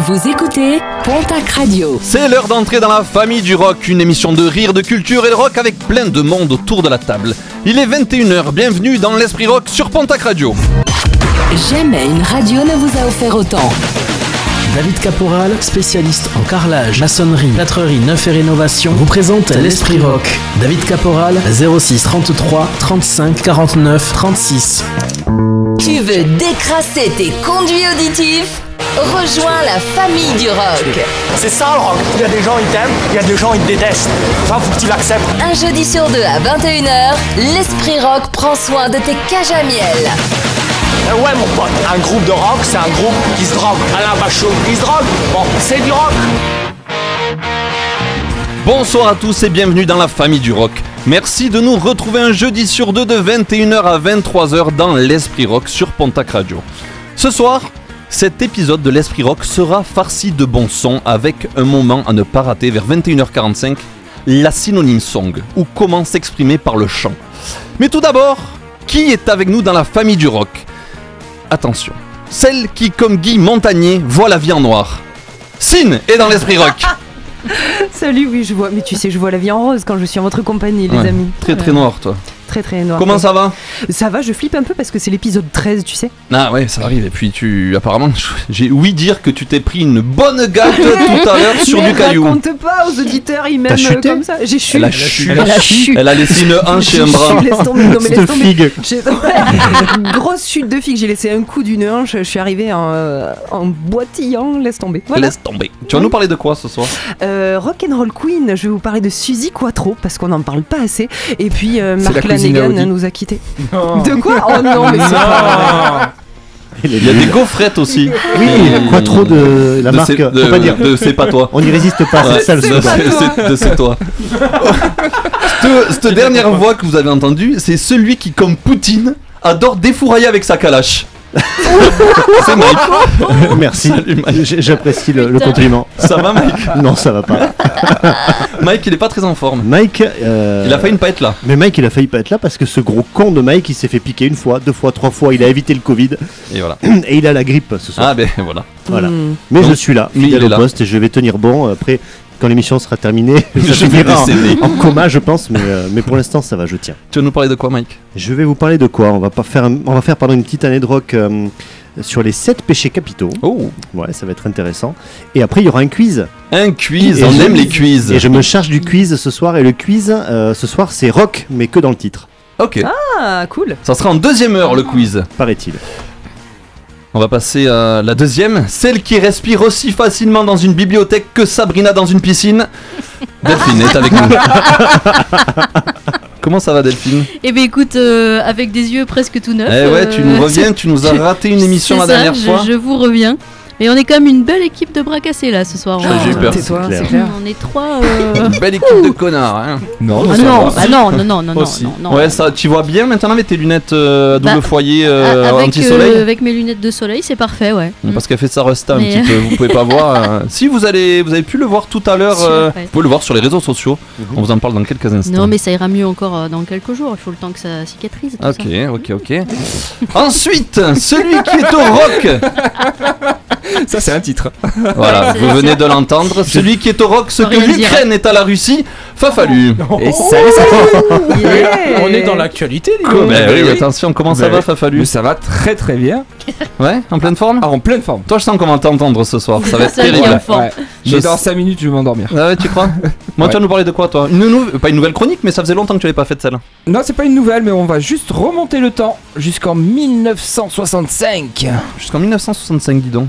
Vous écoutez Pontac Radio. C'est l'heure d'entrer dans la famille du rock, une émission de rire, de culture et de rock avec plein de monde autour de la table. Il est 21h, bienvenue dans l'Esprit Rock sur Pontac Radio. Jamais une radio ne vous a offert autant. David Caporal, spécialiste en carrelage, maçonnerie, plâtrerie, neuf et rénovation, vous présente l'Esprit Rock. David Caporal, 06 33 35 49 36. Tu veux décrasser tes conduits auditifs? Rejoins la famille du rock. C'est ça le rock. Il y a des gens ils t'aiment, il y a des gens ils te détestent. Enfin, faut que tu l'acceptes. Un jeudi sur deux à 21h, l'Esprit Rock prend soin de tes cages à miel. Euh, ouais mon pote, un groupe de rock, c'est un groupe qui se drogue. Alain Bachot, il se drogue. Bon, c'est du rock. Bonsoir à tous et bienvenue dans la famille du rock. Merci de nous retrouver un jeudi sur deux de 21h à 23h dans l'Esprit Rock sur Pontac Radio. Ce soir, cet épisode de l'Esprit Rock sera farci de bons sons avec un moment à ne pas rater vers 21h45, la synonyme song, ou comment s'exprimer par le chant. Mais tout d'abord, qui est avec nous dans la famille du rock? Attention, celle qui, comme Guy Montagnier, voit la vie en noir. Sin est dans l'Esprit Rock. Salut, oui, je vois. Mais tu sais, je vois la vie en rose quand je suis en votre compagnie, les Ouais, amis. Très très noir toi. Très très noir. Comment ça va Ça va, je flippe un peu parce que c'est l'épisode 13, tu sais. Ah ouais, ça arrive. Et puis tu, apparemment, j'ai ouï dire que tu t'es pris une bonne gâte tout à l'heure sur Mais du caillou. raconte pas aux auditeurs, ils m'aiment euh, comme ça. J'ai chuté. Elle a chu. Elle a chu. Elle a laissé une hanche et un bras. laisse tomber. Non, mais laisse Cette tomber. figue. Ouais. Grosse chute de figue, j'ai laissé un coup d'une hanche, je suis arrivée en, euh, en boitillant, laisse tomber. Voilà. Laisse tomber. Tu vas nous parler de quoi ce soir Euh, Rock'n'Roll Queen, je vais vous parler de Suzy Quattro parce qu'on n'en parle pas assez. Et puis euh, Mark la d'Audi. nous a quittés. De quoi Oh non, mais c'est pas Il, Il y a des gaufrettes aussi. Oui, Et- quoi trop de la de marque. c'est- de- Faut pas dire. de c'est pas toi. On n'y résiste pas, Ouais, c'est ça le de c'est- c'est- de c'est toi. cette, cette dernière voix que vous avez entendue, c'est celui qui, comme Poutine, adore défourailler avec sa calache. c'est Mike. Merci, j'apprécie le, le compliment. Ça va Mike? Non, ça va pas. Mike, il est pas très en forme. Mike. euh, Il a failli ne pas être là. Mais Mike, il a failli pas être là parce que ce gros con de Mike, il s'est fait piquer une fois, deux fois, trois fois. Il a évité le Covid Et voilà. et il a la grippe ce soir. Ah ben voilà. Voilà. Hmm. Mais Donc, je suis là, fidèle il est au poste et je vais tenir bon. Après, quand l'émission sera terminée, Je vais finira en, en coma, je pense. Mais, euh, mais pour l'instant, ça va, je tiens. Tu vas nous parler de quoi Mike? Je vais vous parler de quoi? On va pas faire, on va faire pardon, une petite année de rock euh, sur les 7 péchés capitaux. Oh Ouais, ça va être intéressant. Et après, il y aura un quiz. Un quiz, Et on je- aime les quiz. Et je me charge du quiz ce soir. Et le quiz, euh, ce soir, c'est rock, mais que dans le titre, Ok. Ah, cool. Ça sera en deuxième heure le quiz. paraît-il. On va passer à la deuxième, celle qui respire aussi facilement dans une bibliothèque que Sabrina dans une piscine. Delphine est avec nous. Comment ça va Delphine? Eh bien écoute, euh, avec des yeux presque tout neufs. Eh ouais, tu nous euh, reviens, tu nous as raté une émission la ça, dernière je, fois. Je vous reviens. Et on est comme une belle équipe de bras cassés là ce soir. Ah, On- j'ai eu peur. C'est clair. c'est clair. On est trois. euh, Belle équipe de connards. Hein. Non, Ah ça non, bah non, non, non, non, non, Aussi. non, non. Ouais, ça, tu vois bien maintenant avec tes lunettes euh, à double Bah, foyer Ah, euh, anti-soleil euh, avec mes lunettes de soleil, c'est parfait, ouais. Parce qu'elle fait sa resta un Mais- petit peu, vous pouvez pas voir. euh, Si vous allez, vous avez pu le voir tout à l'heure, euh, vous pouvez le voir sur les réseaux sociaux. On vous en parle dans quelques instants. Non, mais ça ira mieux encore euh, dans quelques jours. Il faut le temps que ça cicatrise. Tout Ok, ça. ok, ok. Ensuite, celui qui est au rock. Ça, c'est un titre. Voilà, vous venez de l'entendre. Celui qui est au rock, ce que l'Ukraine est à la Russie. Fafalu. Et salut, ça Yeah. On est dans l'actualité, Oh, donc. bah oui, attention, comment ça Bah va. Fafalu Mais ça va très très bien. Ouais, en pleine forme Ah, en pleine forme. Toi, je sens qu'on va t'entendre ce soir. Ça va être terrible. Mais dans sais- 5 minutes, je vais m'endormir. Ah ouais, tu crois Moi, tu vas nous parler de quoi, toi une nou- Pas une nouvelle chronique, mais ça faisait longtemps que tu l'avais pas faite celle-là. Non, c'est pas une nouvelle, mais on va juste remonter le temps jusqu'en 1965. Jusqu'en 1965, dis donc.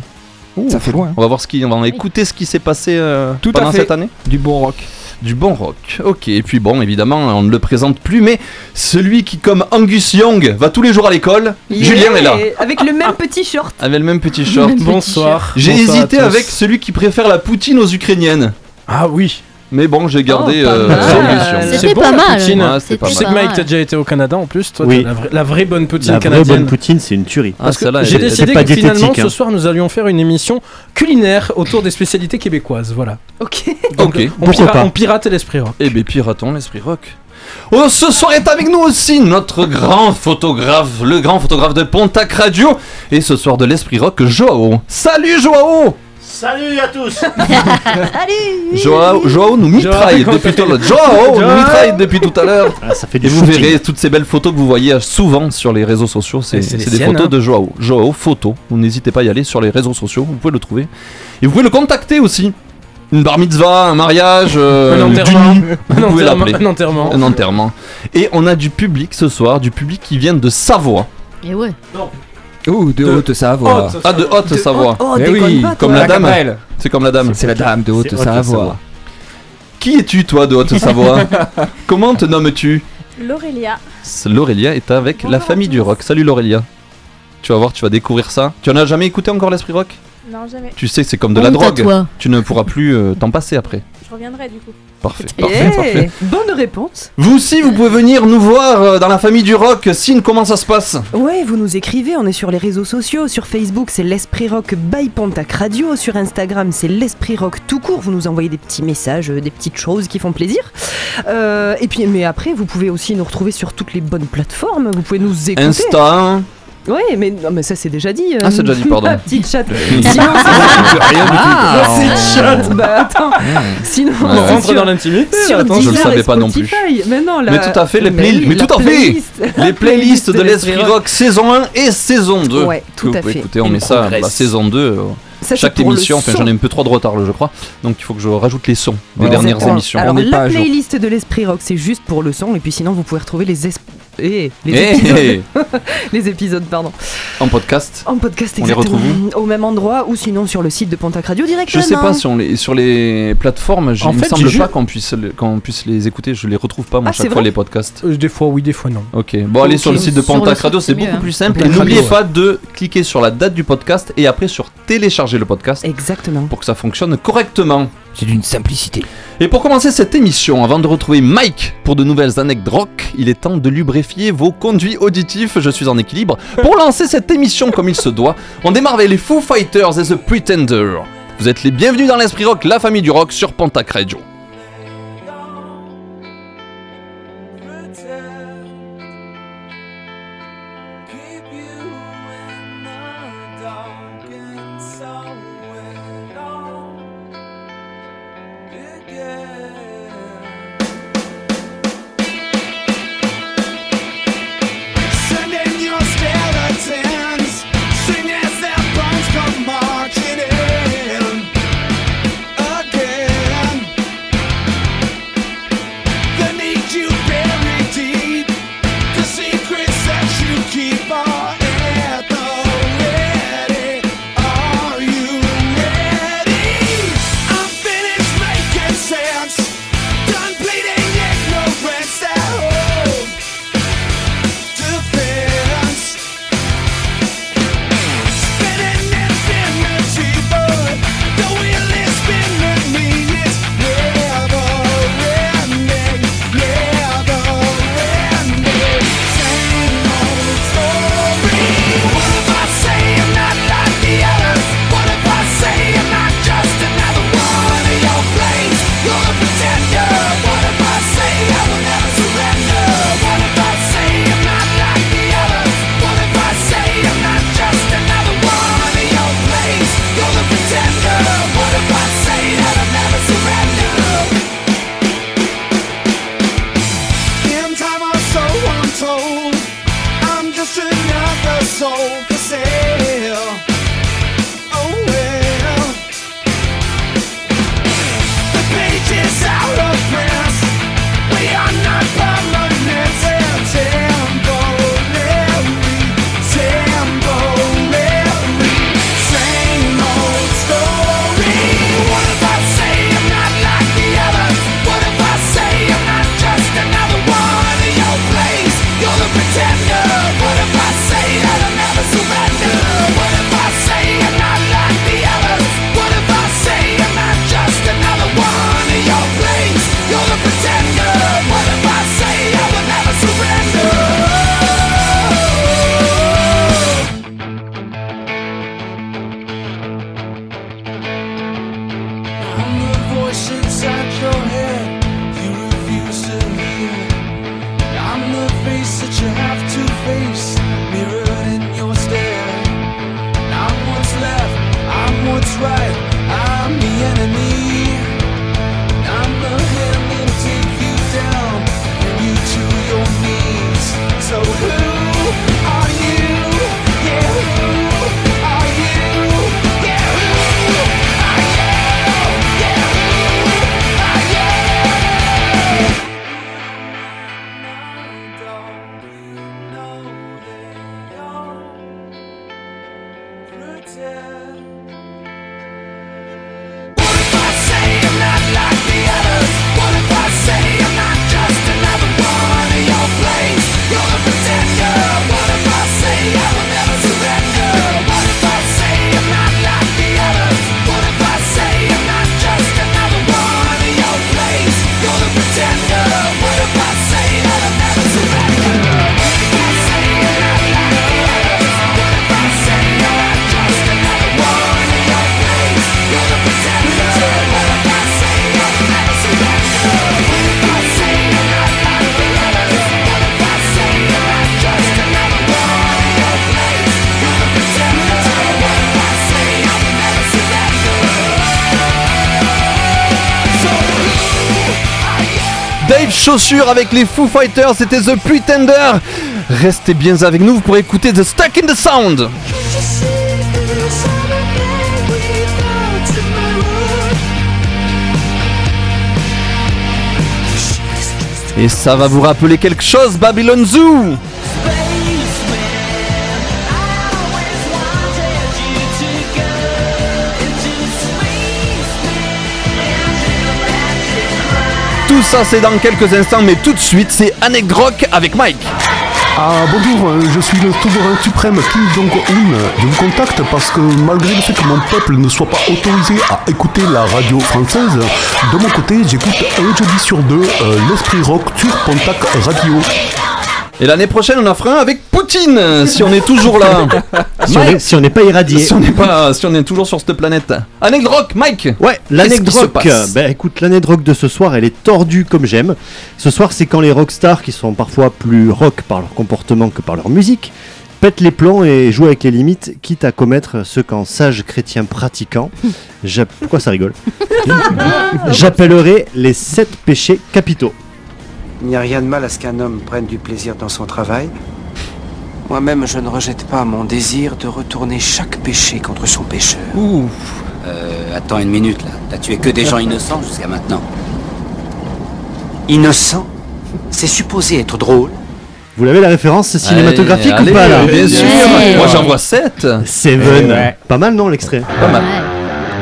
Ouh. Ça fait loin. hein. On va voir ce qui, on va écouter ce qui s'est passé euh, Tout à pendant fait. cette année. Du bon rock. Du bon rock. Ok, et puis bon, évidemment, on ne le présente plus, mais celui qui, comme Angus Young, va tous les jours à l'école, Yeah. Julien est là. Avec le même petit short. Avec le même petit short. Même petit Bonsoir. J'ai Bonsoir à hésité avec celui qui préfère la poutine aux Ukrainiennes. Ah oui. Mais bon, j'ai gardé Oh, euh. C'était bon, pas mal. poutine. Ouais, c'était pas C'était Je sais que. Mike, t'as déjà été au Canada en plus. Toi, Oui. la, vraie- la vraie bonne poutine La vraie canadienne. bonne poutine, c'est une tuerie. Ah, Parce que celle-là, j'ai décidé que finalement diététique, hein. ce soir nous allions faire une émission culinaire autour des spécialités québécoises. Voilà. Ok. Donc, Ok. on, Pourquoi pira- pas on pirate l'esprit rock. Eh bien, piratons l'esprit rock. Oh, ce soir est avec nous aussi notre grand photographe, le grand photographe de Pontac Radio, et ce soir de l'esprit rock, Joao. Salut Joao Salut à tous Joao, Joao nous mitraille Joao, depuis tout à l'heure. Joao nous Joao. mitraille depuis tout à l'heure. Ah, Ça fait Et du vous shooting. verrez toutes ces belles photos que vous voyez souvent sur les réseaux sociaux. C'est Et des siennes, photos hein. de Joao. Joao, photo. Vous n'hésitez pas à y aller sur les réseaux sociaux. Vous pouvez le trouver. Et vous pouvez le contacter aussi. Une bar mitzvah, un mariage, euh, Un du enterrement. Un Vous pouvez enterrement. l'appeler. Un enterrement. Un enterrement. Et on a du public ce soir, du public qui vient de Savoie. Et ouais. Ouh, de De Haute-Savoie. Haute- Ah, de Haute-Savoie. Oh, Eh oui, pas. Comme la dame. C'est comme la dame. C'est la dame de Haute-Savoie. Qui es-tu, toi, de Haute-Savoie Comment te nommes-tu L'Aurélia. L'Aurélia est avec la famille du rock. Salut l'Aurélia. Tu vas voir, tu vas découvrir ça. Tu en as jamais écouté encore l'esprit rock? Non, jamais. Tu sais, c'est comme de la Honte drogue. toi. Tu ne pourras plus euh, t'en passer après. Je reviendrai du coup. Parfait. Parfait, parfait. Bonne réponse. Vous aussi, vous pouvez venir nous voir euh, dans la famille du rock. Signe, comment ça se passe? Ouais, vous nous écrivez, on est sur les réseaux sociaux. Sur Facebook, c'est l'Esprit Rock by Pontac Radio. Sur Instagram, c'est l'Esprit Rock tout court. Vous nous envoyez des petits messages, euh, des petites choses qui font plaisir. Euh, et puis, mais après, vous pouvez aussi nous retrouver sur toutes les bonnes plateformes. Vous pouvez nous écouter. Insta. Ouais, mais, non, mais ça, c'est déjà dit. euh, Ah, c'est déjà dit, pardon. La petite chatte. Oui. Sinon, c'est- Rien du tout. La petite chatte. Bah, attends. Sinon, Ouais. On rentre sur- dans l'intimité. sur attends. je le Deezer savais et pas non plus. Spotify. Mais non, la- Mais tout à fait, les play- oui, mais la tout à fait. playlist. Les playlists de l'Esprit Rock saison 1 et saison 2. Ouais, que tout vous à pouvez fait. écouter, on met ça progresse. la saison 2. euh, Ça, chaque émission, enfin j'en ai un peu trop de retard là, je crois. Donc il faut que je rajoute les sons des Ouais. dernières Exactement. émissions. Alors On la pas playlist de l'Esprit Rock, c'est juste pour le son, et puis sinon vous pouvez retrouver les, es- eh, les, Eh, épisodes, eh, les épisodes pardon, en podcast. en podcast On les exactement, retrouve au même endroit ou sinon sur le site de Pontac Radio Je directement. sais pas sur les, sur les plateformes, En il me semble pas qu'on puisse, le- qu'on puisse les écouter. Je les retrouve pas moi Ah, chaque fois les podcasts. Euh, Des fois oui, des fois non. Ok, bon allez sur le site de Pontac Radio, c'est beaucoup hein. plus simple. Et n'oubliez pas de cliquer sur la date du podcast et après sur télécharger le podcast Exactement. pour que ça fonctionne correctement. C'est d'une simplicité. Et pour commencer cette émission, avant de retrouver Mike pour de nouvelles anecdotes rock, il est temps de lubrifier vos conduits auditifs. Je suis en équilibre. Pour lancer cette émission comme il se doit, on démarre avec les Foo Fighters et The Pretender. Vous êtes les bienvenus dans l'Esprit Rock, la famille du rock sur Pontac Radio. Dave Chaussure avec les Foo Fighters, c'était The Pretender. Restez bien avec nous pour écouter The Stuck in the Sound. Et ça va vous rappeler quelque chose, Babylon Zoo Tout ça c'est dans quelques instants, mais tout de suite c'est Anecdote Rock avec Mike. Ah bonjour, euh, je suis le souverain suprême Kim Jong-un. Je vous contacte parce que malgré le fait que mon peuple ne soit pas autorisé à écouter la radio française, de mon côté j'écoute un jeudi sur deux euh, l'Esprit Rock sur Pontac Radio. Et l'année prochaine on en fera un avec Poutine, si on est toujours là. Si on est- si on n'est pas irradié. Si on n'est pas, si on est toujours sur cette planète. Anecdote Rock, Mike. Ouais, l'anecdote rock. Ben écoute, l'anecdote rock de ce soir, elle est tordue comme j'aime. Ce soir, c'est quand les rockstars, qui sont parfois plus rock par leur comportement que par leur musique, pètent les plombs et jouent avec les limites, quitte à commettre ce qu'en sage chrétien pratiquant. Pourquoi ça rigole? J'appellerai les sept péchés capitaux. Il n'y a rien de mal à ce qu'un homme prenne du plaisir dans son travail. Moi-même, je ne rejette pas mon désir de retourner chaque péché contre son pécheur. Euh, attends une minute là. T'as tué que des gens innocents jusqu'à maintenant. Innocent? C'est supposé être drôle. Vous l'avez la référence cinématographique Allez, ou pas là Bien sûr. Ouais. Moi j'en vois 7. Seven. Eh ouais. Pas mal non l'extrait Pas mal.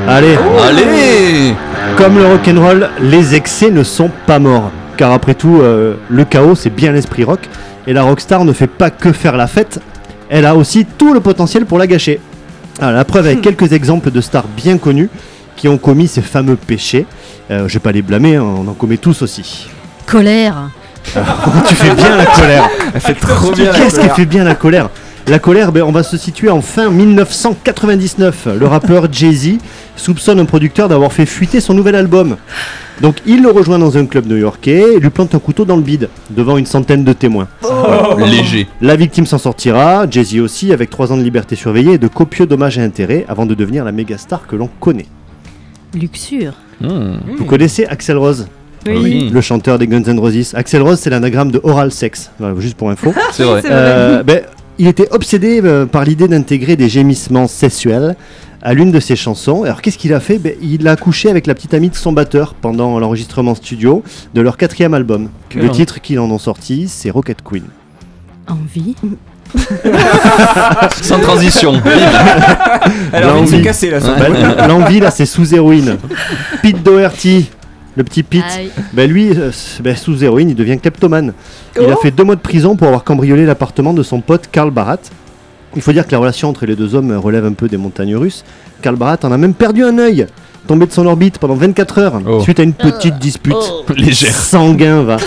Allez. Allez Comme le rock'n'roll, les excès ne sont pas morts. Car après tout, euh, le chaos, c'est bien l'esprit rock. Et la rockstar ne fait pas que faire la fête, elle a aussi tout le potentiel pour la gâcher. Ah, la preuve avec quelques exemples de stars bien connues qui ont commis ces fameux péchés. Euh, je vais pas les blâmer, hein, on en commet tous aussi. Colère. tu fais bien la colère. Elle fait trop bien la Qu'est-ce qui colère. fait bien la colère La colère, ben, on va se situer en fin 1999. Le rappeur Jay-Z soupçonne un producteur d'avoir fait fuiter son nouvel album. Donc il le rejoint dans un club new-yorkais et lui plante un couteau dans le bide, devant une centaine de témoins. Oh. Léger. La victime s'en sortira, Jay-Z aussi, avec 3 ans de liberté surveillée et de copieux dommages et intérêts, avant de devenir la méga star que l'on connaît. Luxure. Vous connaissez Axel Rose? Oui. Le chanteur des Guns N' Roses. Axel Rose, c'est l'anagramme de oral sex. Voilà, juste pour info. C'est vrai. C'est vrai. Euh, ben, il était obsédé euh, par l'idée d'intégrer des gémissements sexuels à l'une de ses chansons. Alors qu'est-ce qu'il a fait? Ben, Il a couché avec la petite amie de son batteur pendant l'enregistrement studio de leur quatrième album. Le titre qu'ils en ont sorti, c'est Rocket Queen. Envie. Sans transition. Elle a envie de se L'envie. casser là. son bol. L'envie là, c'est sous héroïne. Pete Doherty, le petit Pete, ben lui, euh, ben, sous héroïne, il devient kleptomane. Il a fait deux mois de prison pour avoir cambriolé l'appartement de son pote Karl Barat. Il faut dire que la relation entre les deux hommes relève un peu des montagnes russes. Karl Barat en a même perdu un œil, tombé de son orbite pendant 24 heures, Oh. suite à une petite dispute. Légère. Sanguin, va.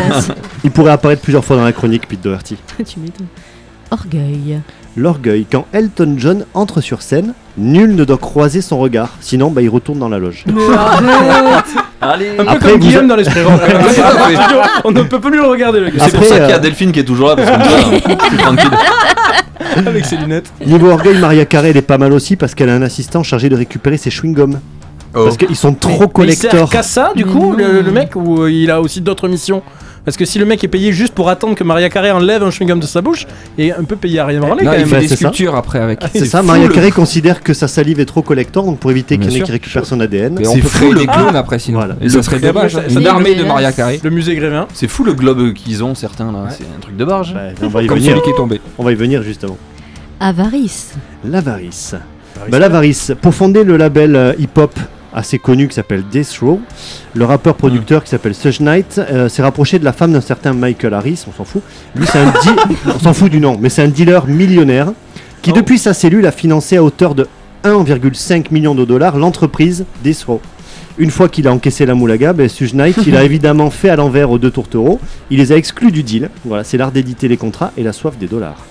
Il pourrait apparaître plusieurs fois dans la chronique, Pete Doherty. tu m'étonnes. Orgueil. L'orgueil, quand Elton John entre sur scène, nul ne doit croiser son regard, sinon bah, il retourne dans la loge. Allez. Un peu Après, comme vous Guillaume a- dans l'esprit. On ne peut plus le regarder le gars. C'est pour Après, ça qu'il y a euh, Delphine qui est toujours là, parce que tranquille. avec ses lunettes. Niveau orgueil, Maria Carey, elle est pas mal aussi parce qu'elle a un assistant chargé de récupérer ses chewing-gums. Parce qu'ils sont trop Mais il sert collecteurs. qu'à ça, du coup, le, le mec, ou euh, il a aussi d'autres missions? Parce que si le mec est payé juste pour attendre que Maria Carey enlève un chewing-gum de sa bouche, il est un peu payé à rien branler quand il même. fait des c'est ça. sculptures après avec. C'est ça, Maria Carey considère que sa salive est trop collector, donc pour éviter qu'il y en ait qui récupèrent son ADN. Mais on C'est peut fou, créer le- des clones après sinon. Voilà. Et ça serait dommage. ça- Une ça- armée de Maria Carey. Le musée Grévin. C'est fou le globe qu'ils ont, certains là. C'est un truc de barge. Bah, on, va y Comme venir. celui qui est tombé. on va y venir justement. Avarice. L'avarice. Bah, L'avarice. Pour fonder le label euh, hip-hop assez connu qui s'appelle Death Row, le rappeur-producteur qui s'appelle Suge Knight euh, s'est rapproché de la femme d'un certain Michael Harris, on s'en fout. Lui, c'est un on s'en fout du nom, mais c'est un dealer millionnaire qui, depuis sa cellule, a financé à hauteur de 1,5 million de dollars l'entreprise Death Row. Une fois qu'il a encaissé la moulaga, ben, Suge Knight, il a évidemment fait à l'envers aux deux tourtereaux. Il les a exclus du deal. Voilà, c'est l'art d'éditer les contrats et la soif des dollars.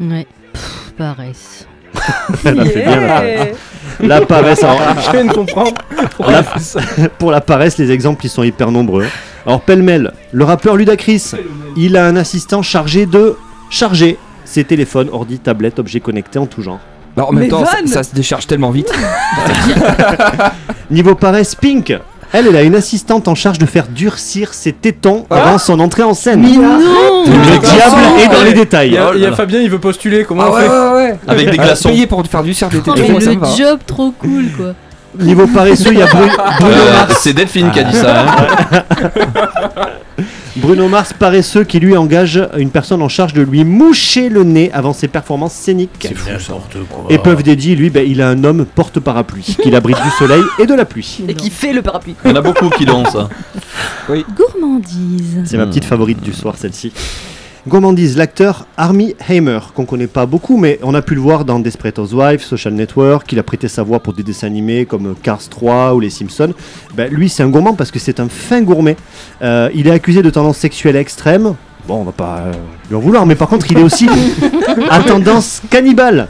Ouais. Pff, paresse. Elle a fait bien la paresse. La paresse, alors, Je viens de comprendre. pourquoi La- il fait ça. pour la paresse, les exemples ils sont hyper nombreux. Alors pêle-mêle, le rappeur Ludacris, il a un assistant chargé de charger ses téléphones, ordi, tablettes, objets connectés en tout genre. Bah, en même Mais temps, ça, Van ça se décharge tellement vite. Niveau paresse, Pink, Elle, elle a une assistante en charge de faire durcir ses tétons Ah. avant son entrée en scène. Mais non Le diable est dans les Il détails. y a, il y a Oh. Fabien, il veut postuler. Comment Ah on ouais, fait ouais, ouais. Avec des glaçons. Payé pour faire du cerf des Oh, tétés, mais moi, ça me le va. job trop cool quoi. Niveau paresseux, il y a Bru- Bruno Euh, Mars. c'est Delphine qui a dit ça. hein. Bruno Mars paresseux qui lui engage une personne en charge de lui moucher le nez avant ses performances scéniques. Épreuve dédiée, lui, ben, il a un homme porte-parapluie qui l'abrite du soleil et de la pluie. Et qui fait le parapluie. Il y en a beaucoup qui l'ont ça. Gourmandise. C'est ma petite favorite du soir, celle-ci. Gourmandise, l'acteur Armie Hammer, qu'on connaît pas beaucoup, mais on a pu le voir dans Desperate Housewives, Social Network, il a prêté sa voix pour des dessins animés comme Cars 3 ou Les Simpsons. Ben, lui, c'est un gourmand parce que c'est un fin gourmet. Euh, il est accusé de tendance sexuelle extrême. Bon, on va pas euh, lui en vouloir, mais par contre, il est aussi à tendance cannibale.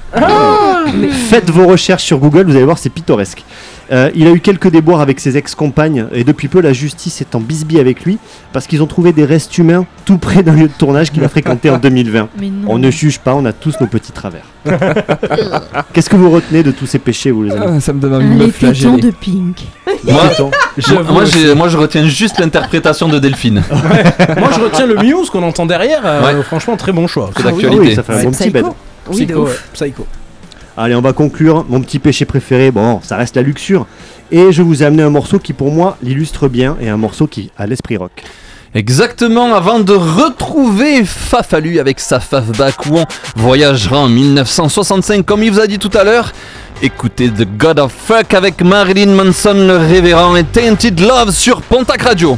Faites vos recherches sur Google, vous allez voir, c'est pittoresque. Euh, il a eu quelques déboires avec ses ex-compagnes et depuis peu la justice est en bisbille avec lui parce qu'ils ont trouvé des restes humains tout près d'un lieu de tournage qu'il a fréquenté en 2020. Mais non. On ne juge pas, on a tous nos petits travers. Qu'est-ce que vous retenez de tous ces péchés, vous les amis Ah, ça me donne envie de Les tétons de Pink. Moi, J'avoue moi, aussi. j'ai- moi, je retiens juste l'interprétation de Delphine. Moi, je retiens le Muse qu'on entend derrière. euh, Ouais. Franchement, très bon choix. C'est Ah oui, d'actualité. oui, ça fait un bon petit bed. Psycho. Ouais, Psycho. Allez, on va conclure. Mon petit péché préféré, bon, ça reste la luxure. Et je vous ai amené un morceau qui, pour moi, l'illustre bien et un morceau qui a l'esprit rock. Exactement, avant de retrouver Fafalu avec sa Fafback où on voyagera en 1965 comme il vous a dit tout à l'heure. Écoutez The God of Fuck avec Marilyn Manson, le révérend et Tainted Love sur Pontac Radio.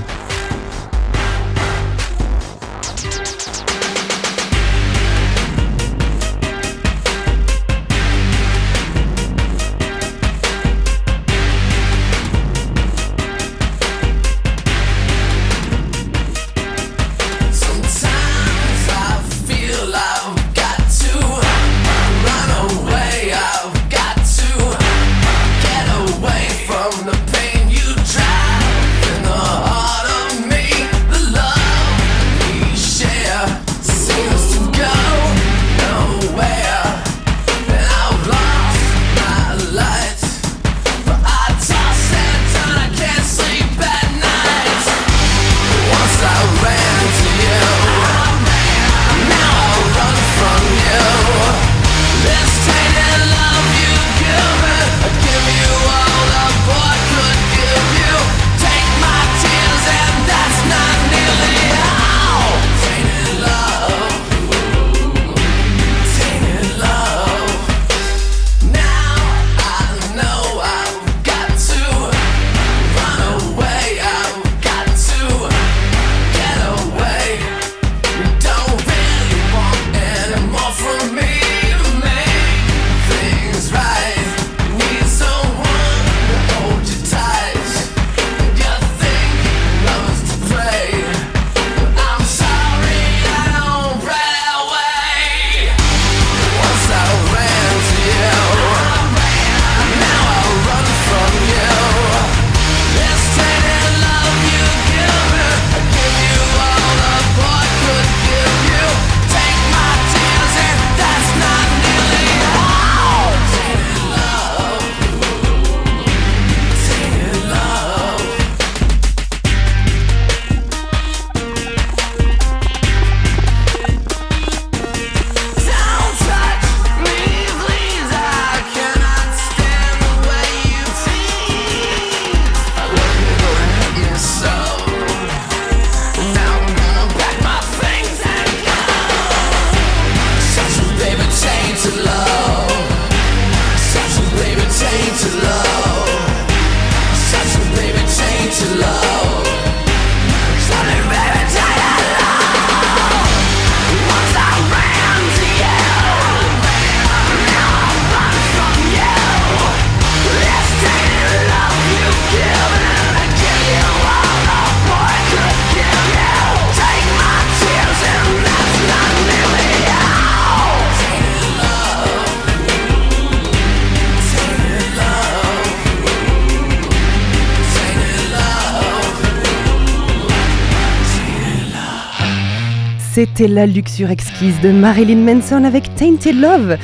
C'était la luxure exquise de Marilyn Manson avec Tainted Love.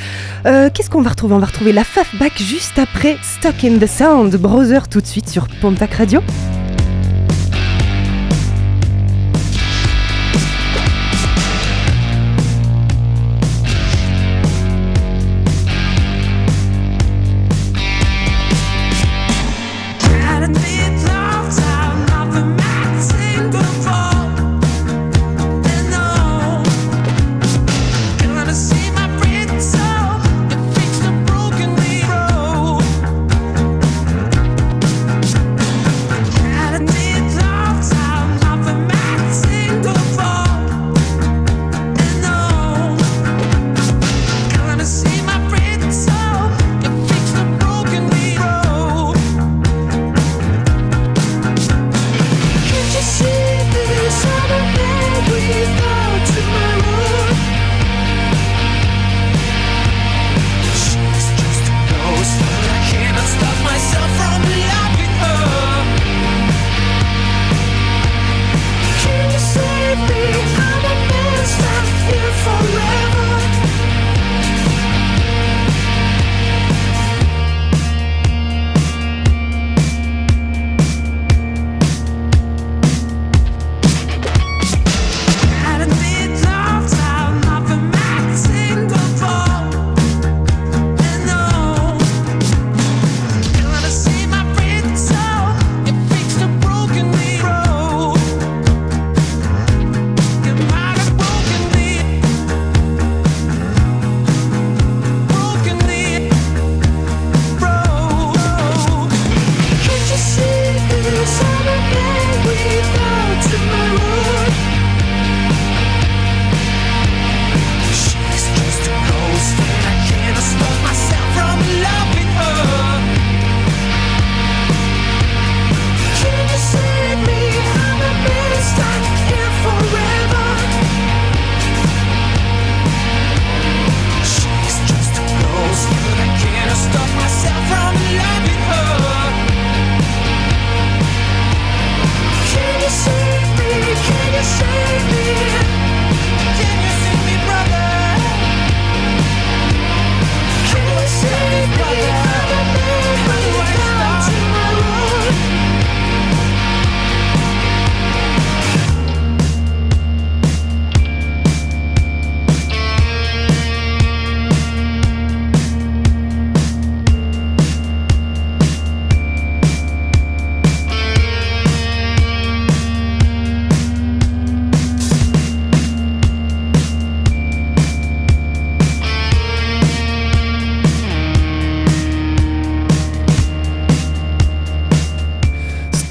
Euh, Qu'est-ce qu'on va retrouver? On va retrouver la Fafback juste après Stuck in the Sound. Brother tout de suite sur Pontac Radio.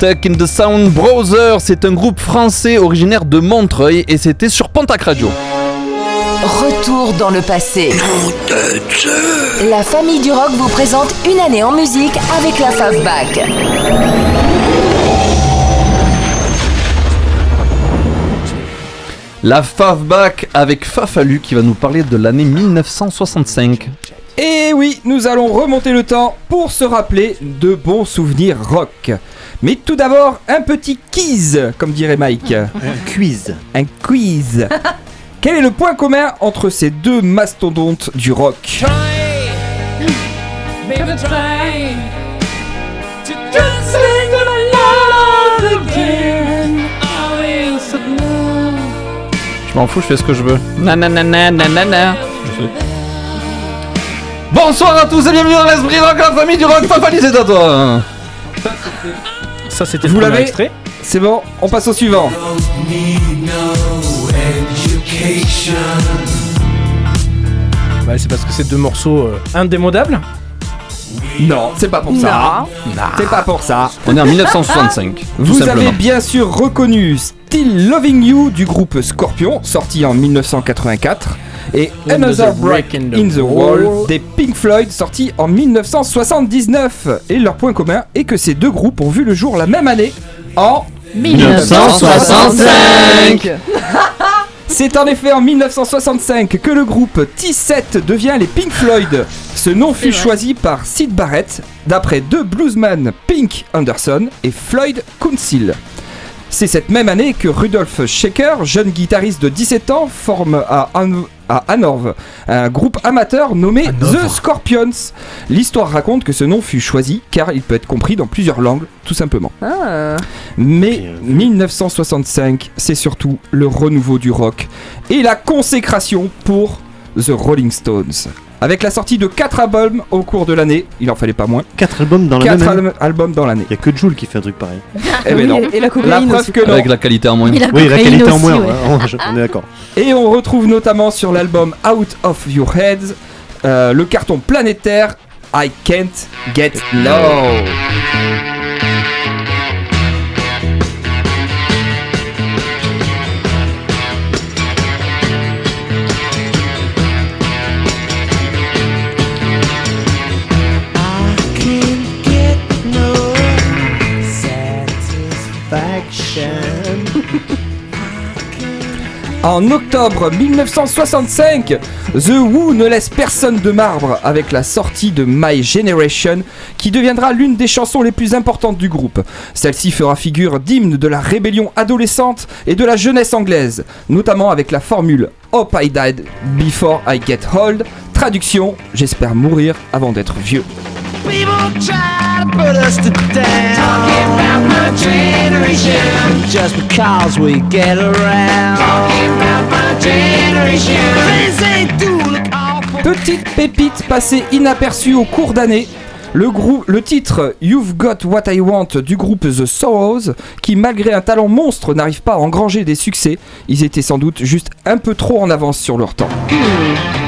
Stuck in the Sound Brothers, c'est un groupe français originaire de Montreuil et c'était sur Pontac Radio. Retour dans le passé. La famille du rock vous présente une année en musique avec la Favback. La Favback avec Fafalu qui va nous parler de l'année 1965. Nous allons remonter le temps pour se rappeler de bons souvenirs rock. Mais tout d'abord, un petit quiz, comme dirait Mike. Un quiz. Un quiz. Quel est le point commun entre ces deux mastodontes du rock? Je m'en fous, je fais ce que je veux. Nanana. Je sais. Bonsoir à tous et bienvenue dans l'Esprit Rock, la famille du rock. Fafali, c'est à toi. Ça, c'était Vous le premier l'avez extrait. C'est bon, on passe au suivant. Bah, c'est parce que c'est deux morceaux euh, indémodables. Non, c'est pas pour ça. C'est pas pour ça. On est en 1965. tout Vous simplement. avez bien sûr reconnu Still Loving You du groupe Scorpion, sorti en 1984, et Another Break in the Wall des Pink Floyd, sorti en 1979. Et leur point commun est que ces deux groupes ont vu le jour la même année, en 1965. C'est en effet en 1965 que le groupe T7 devient les Pink Floyd. Ce nom fut choisi par Sid Barrett, d'après deux bluesmen Pink Anderson et Floyd Council. C'est cette même année que Rudolf Shaker, jeune guitariste de 17 ans, forme à, à Hanovre un groupe amateur nommé The Scorpions. L'histoire raconte que ce nom fut choisi car il peut être compris dans plusieurs langues, tout simplement. Ah. Mais 1965, c'est surtout le renouveau du rock et la consécration pour The Rolling Stones. Avec la sortie de 4 albums au cours de l'année, il en fallait pas moins. 4 albums dans la 4 même année. albums dans l'année. Il y a que Jules qui fait un truc pareil. Eh ben non. et la cocaïne preuve aussi. que non. Avec la qualité en moins. oui, la qualité en moins, ouais, on est d'accord. Et on retrouve notamment sur l'album Out of Your Heads euh, le carton planétaire I Can't Get No. En octobre 1965, The Who ne laisse personne de marbre avec la sortie de My Generation, qui deviendra l'une des chansons les plus importantes du groupe. Celle-ci fera figure d'hymne de la rébellion adolescente et de la jeunesse anglaise, notamment avec la formule Hope I died before I get old, traduction J'espère mourir avant d'être vieux. People try to put us to down. Talking about my generation. Just because we get around. Talking about my generation. Things they do look awful. Petite pépite passée inaperçue au cours d'année. Le, grou- le titre You've Got What I Want du groupe The Sorrows, qui malgré un talent monstre n'arrive pas à engranger des succès, ils étaient sans doute juste un peu trop en avance sur leur temps. I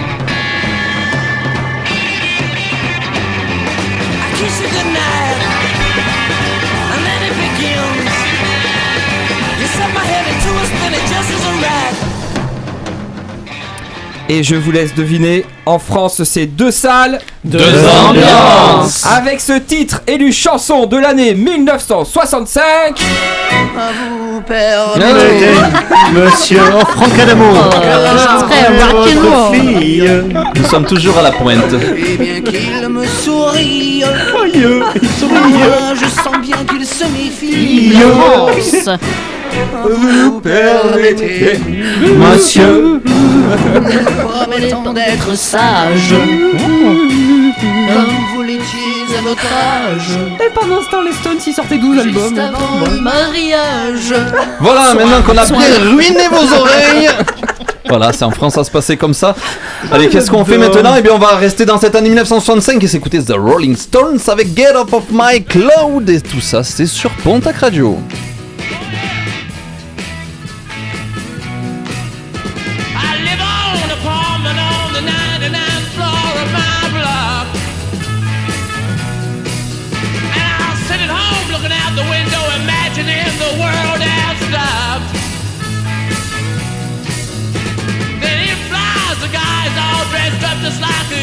Et je vous laisse deviner, en France c'est deux salles, Deux ambiances. Avec ce titre élu chanson de l'année 1965 À vous Monsieur oh, Franck Adamo. Fille. Nous sommes toujours à la pointe. Et bien qu'il me sourie, il sourit. je sens bien qu'il se méfie. Vous permettez, Monsieur. nous promettons d'être sages, comme vous l'étiez à votre âge. Et pendant ce temps, les Stones, ils sortaient 12 albums. Juste avant le mariage. Voilà, maintenant qu'on a bien ruiné vos oreilles. Voilà, c'est en France, ça se passait comme ça. Allez, qu'est-ce qu'on fait maintenant? Eh bien, on va rester dans cette année 1965 et s'écouter The Rolling Stones avec Get Off of My Cloud. Et tout ça, c'est sur Pontac Radio.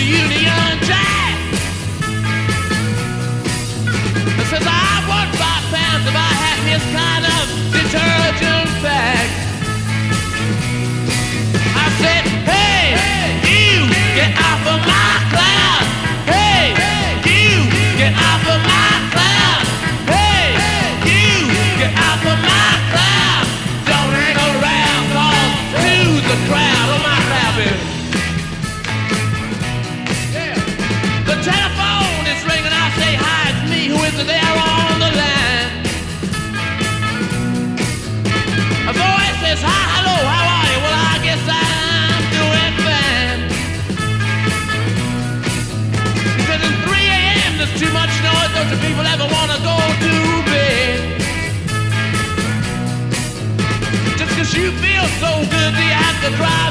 the Union Jack. Says I would five pounds if I had his kind of detergent. Good, do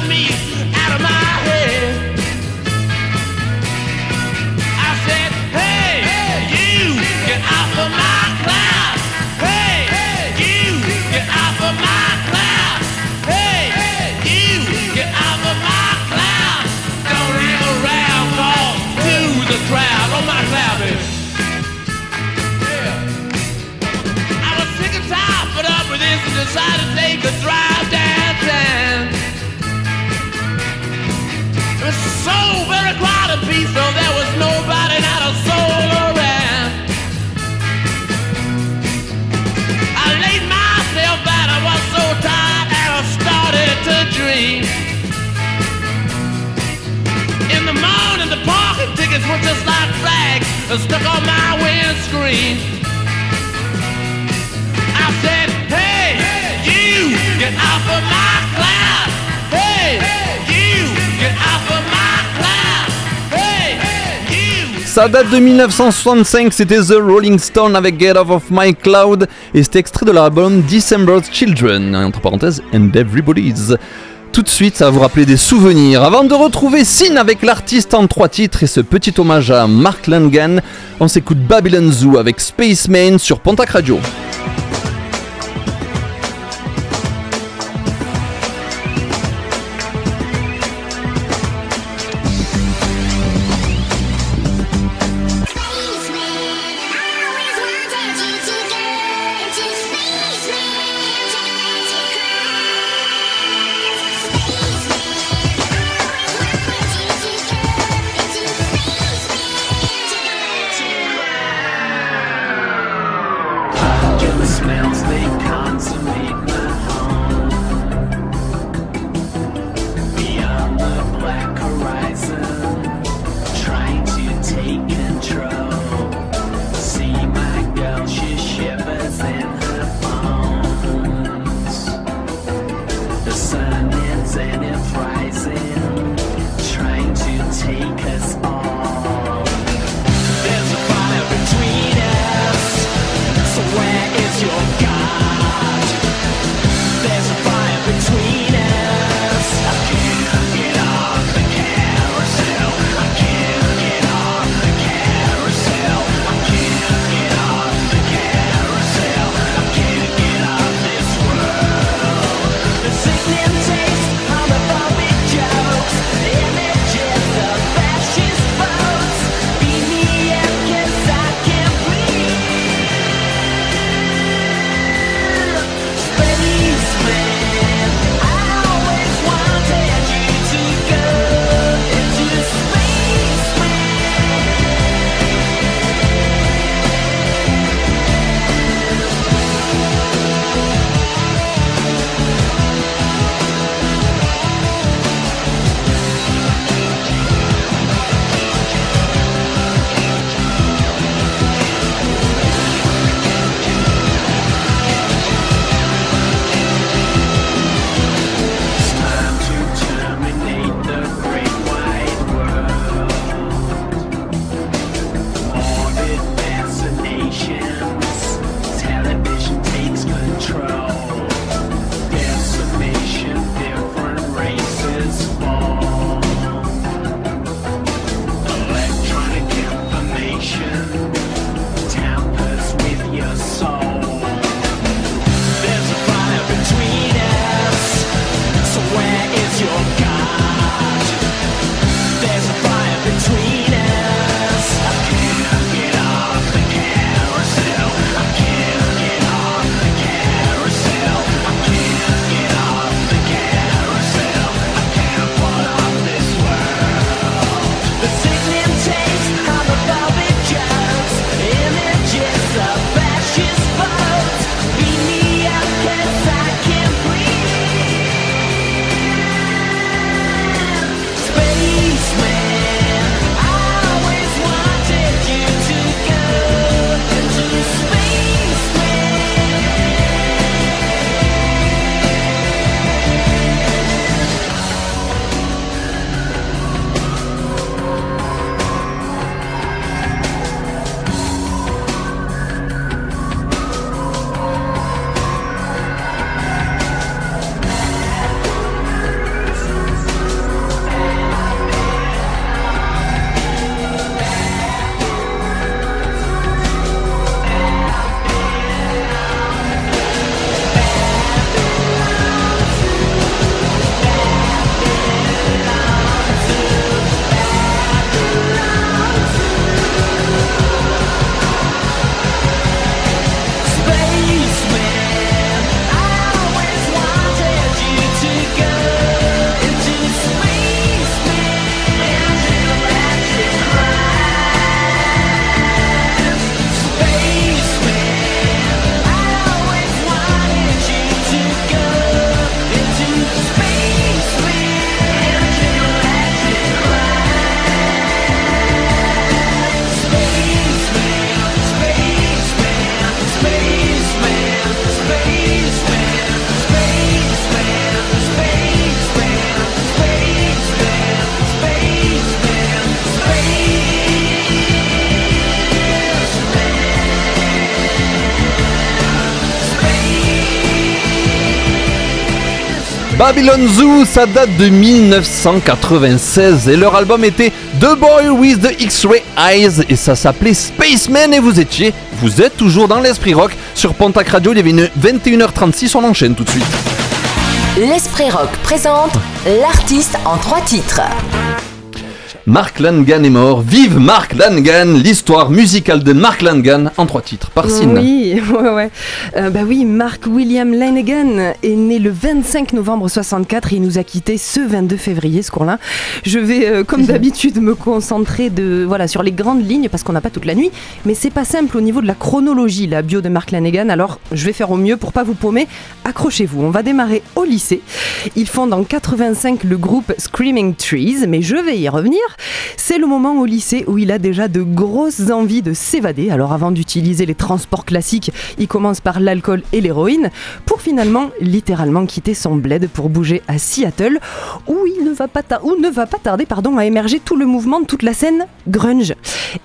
hey, you, get off of my. Hey. Ça date de 1965, c'était The Rolling Stone avec Get Off of My Cloud et c'était extrait de l'album December's Children, entre parenthèses, and Everybody's. Tout de suite, ça va vous rappeler des souvenirs. Avant de retrouver Sin avec l'artiste en trois titres et ce petit hommage à Mark Langan, on s'écoute Babylon Zoo avec Spaceman sur Pontac Radio. Babylon Zoo, ça date de 1996 et leur album était The Boy with the X-Ray Eyes et ça s'appelait Spaceman et vous étiez, vous êtes toujours dans l'esprit rock sur Pontac Radio, il y avait une 21h36, on enchaîne tout de suite. L'Esprit Rock présente l'artiste en trois titres. Mark Langan est mort, vive Mark Langan, l'histoire musicale de Mark Langan en trois titres par Sine. Oui, ouais, ouais. Euh, bah oui, Mark William Lanigan est né le 25 novembre 64 et il nous a quitté ce 22 février, ce cours-là. Je vais, euh, comme d'habitude, me concentrer de, voilà, sur les grandes lignes parce qu'on n'a pas toute la nuit, mais c'est pas simple au niveau de la chronologie, la bio de Mark Lanigan. Alors, je vais faire au mieux pour pas vous paumer. Accrochez-vous, on va démarrer au lycée. Ils fondent en 85 le groupe Screaming Trees, mais je vais y revenir. C'est le moment au lycée où il a déjà de grosses envies de s'évader. Alors avant d'utiliser les transports classiques, il commence par l'alcool et l'héroïne pour finalement littéralement quitter son bled pour bouger à Seattle où il ne va pas, ne va pas tarder pardon, à émerger tout le mouvement toute la scène grunge.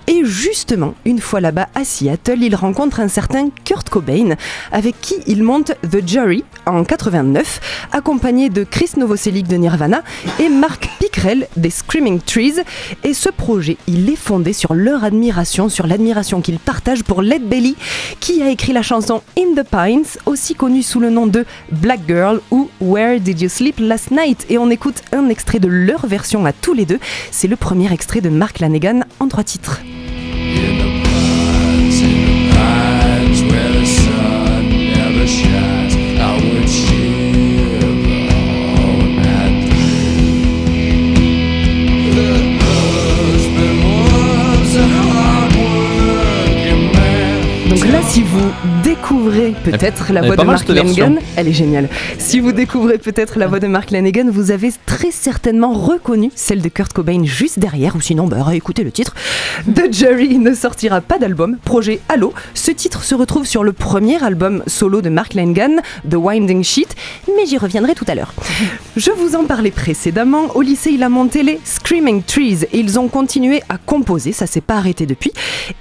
Et justement, une fois là-bas à Seattle, il rencontre un certain Kurt Cobain avec qui il monte The Jury en 89 accompagné de Chris Novoselic de Nirvana et Mark Pickrell des Screaming Trees. Et ce projet, il est fondé sur leur admiration, sur l'admiration qu'ils partagent pour Led Belly, qui a écrit la chanson In the Pines, aussi connue sous le nom de Black Girl ou Where Did You Sleep Last Night Et on écoute un extrait de leur version à tous les deux. C'est le premier extrait de Mark Lanegan en trois titres. Si vous découvrez peut-être la voix de Mark. Lanegan, elle est géniale. Si vous découvrez peut-être la voix de Mark Lanegan, vous avez très certainement reconnu celle de Kurt Cobain juste derrière, ou sinon, bah, écoutez le titre. The Jury ne sortira pas d'album, projet Halo. Ce titre se retrouve sur le premier album solo de Mark Lanegan, The Winding Sheet, mais j'y reviendrai tout à l'heure. Je vous en parlais précédemment, au lycée il a monté les Screaming Trees et ils ont continué à composer, ça s'est pas arrêté depuis.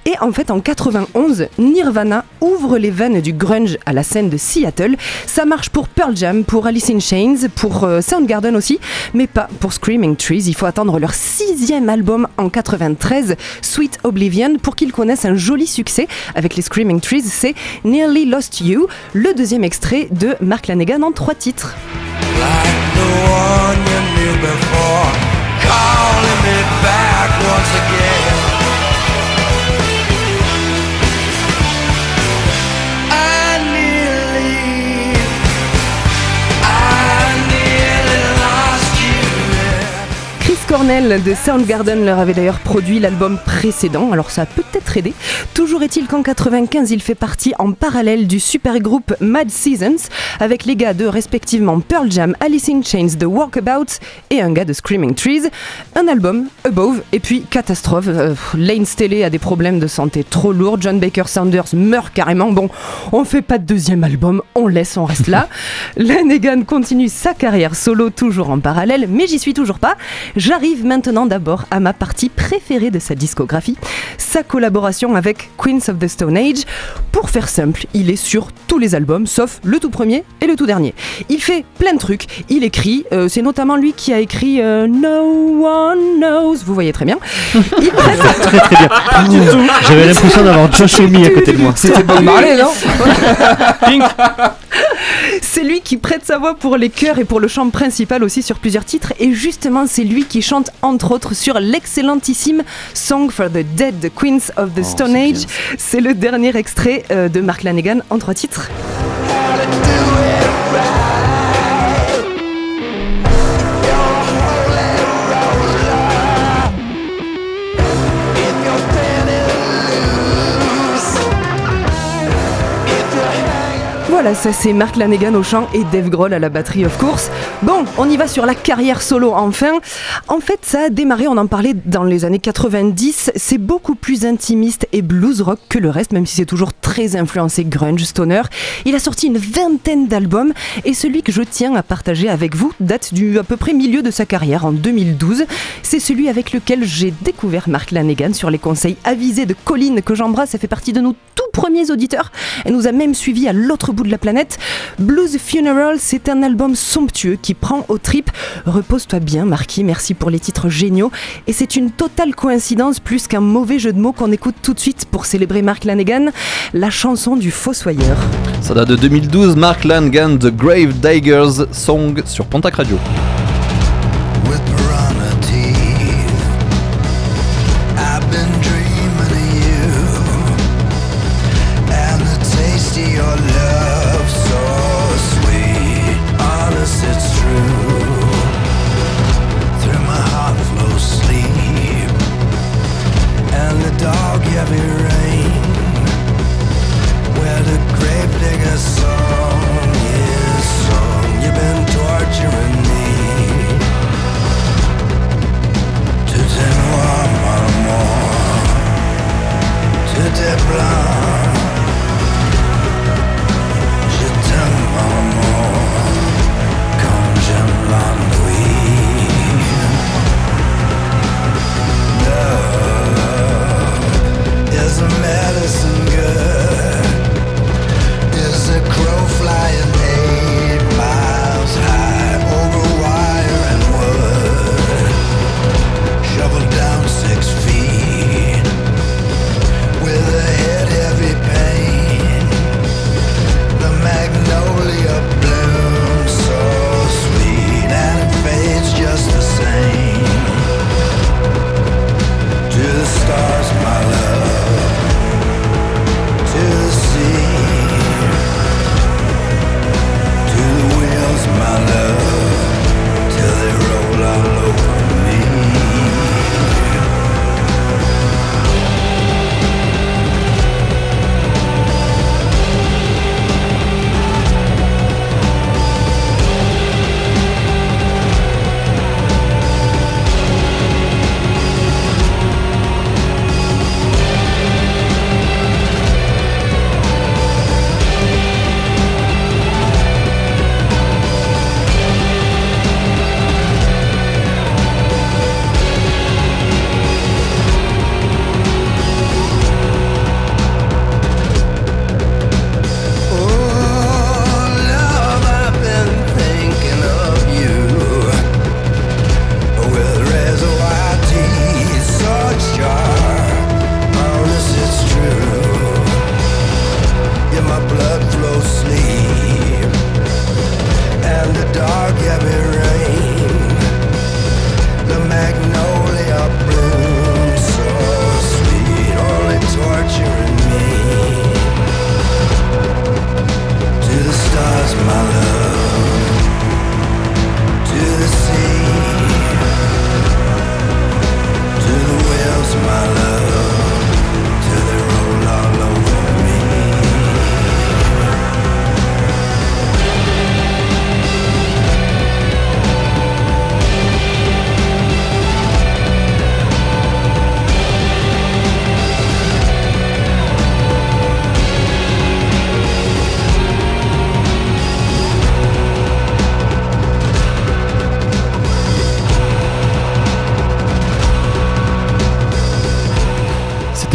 Et en fait en 91, Nirvana ouvre les du grunge à la scène de Seattle. Ça marche pour Pearl Jam, pour Alice in Chains, pour euh, Soundgarden aussi, mais pas pour Screaming Trees. Il faut attendre leur sixième album en 93, Sweet Oblivion, pour qu'ils connaissent un joli succès avec les Screaming Trees. C'est Nearly Lost You, le deuxième extrait de Mark Lanegan en trois titres. Cornell de Soundgarden leur avait d'ailleurs produit l'album précédent, alors ça a peut-être aidé. Toujours est-il qu'en 95, il fait partie en parallèle du super groupe Mad Seasons, avec les gars de respectivement Pearl Jam, Alice in Chains, The Walkabouts et un gars de Screaming Trees. Un album, Above, et puis catastrophe. Euh, Lane Staley a des problèmes de santé trop lourds, John Baker Sanders meurt carrément. Bon, on fait pas de deuxième album, on laisse, on reste là. Lanegan continue sa carrière solo toujours en parallèle, mais j'y suis toujours pas. J'arrive maintenant d'abord à ma partie préférée de sa discographie, sa collaboration avec Queens of the Stone Age. Pour faire simple, il est sur tous les albums, sauf le tout premier et le tout dernier. Il fait plein de trucs, il écrit, euh, c'est notamment lui qui a écrit euh, No One Knows, vous voyez très bien. Il prête- Très très bien. J'avais l'impression d'avoir Josh Homme à côté de moi. C'était Bob Marley, non C'est lui qui prête sa voix pour les chœurs et pour le chant principal aussi sur plusieurs titres. Et justement, c'est lui qui chante entre autres sur l'excellentissime Song for the Dead the Queens of the Stone Age. C'est le dernier extrait euh, de Mark Lanegan en trois titres. Voilà, ça c'est Mark Lanegan au chant et Dave Grohl à la batterie, of course. Bon, on y va sur la carrière solo enfin. En fait, ça a démarré, on en parlait dans les années 90. C'est beaucoup plus intimiste et blues rock que le reste, même si c'est toujours très influencé grunge, stoner. Il a sorti une vingtaine d'albums et celui que je tiens à partager avec vous date du à peu près milieu de sa carrière en 2012. C'est celui avec lequel j'ai découvert Mark Lanegan sur les conseils avisés de Colline que j'embrasse. Ça fait partie de nos tout premiers auditeurs. Elle nous a même suivis à l'autre bout de la planète. Blues Funeral, c'est un album somptueux qui prend aux tripes. Repose-toi bien, Marquis, merci pour les titres géniaux. Et c'est une totale coïncidence plus qu'un mauvais jeu de mots qu'on écoute tout de suite pour célébrer Mark Lanegan, la chanson du Fossoyeur. Ça date de 2012, Mark Lanegan, The Grave Diggers Song sur Pontac Radio.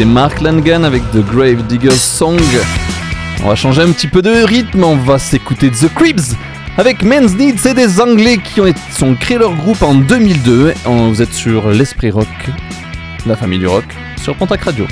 C'est Mark Langan avec The Grave Digger's Song. On va changer un petit peu de rythme, on va s'écouter The Cribs avec Men's Needs. c'est des Anglais qui ont, ont, créé leur groupe en 2002. Vous êtes sur l'Esprit Rock, la famille du rock, sur Pontac Radio.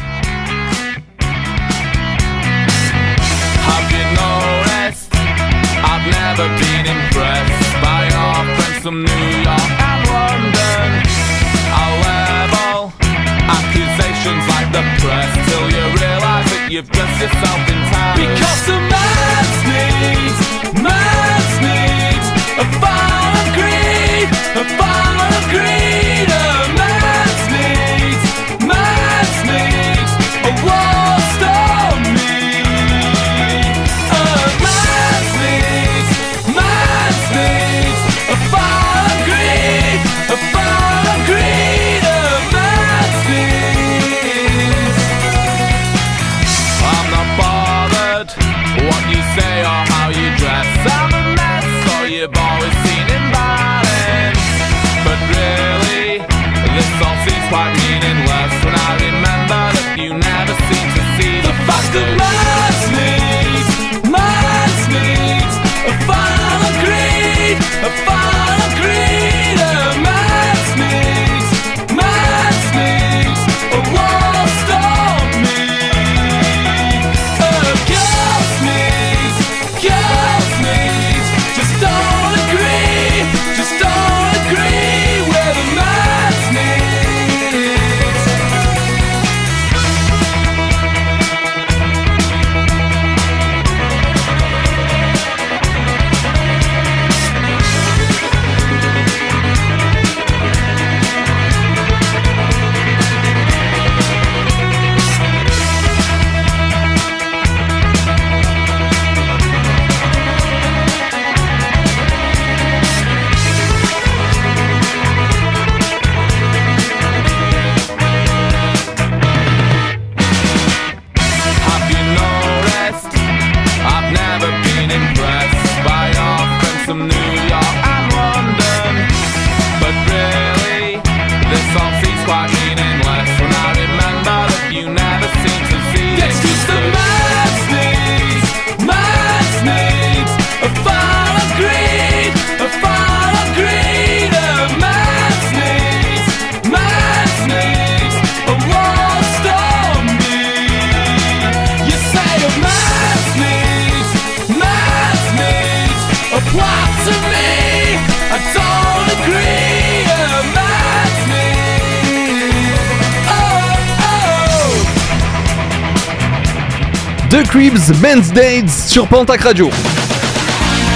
Men's Dates sur Pontac Radio.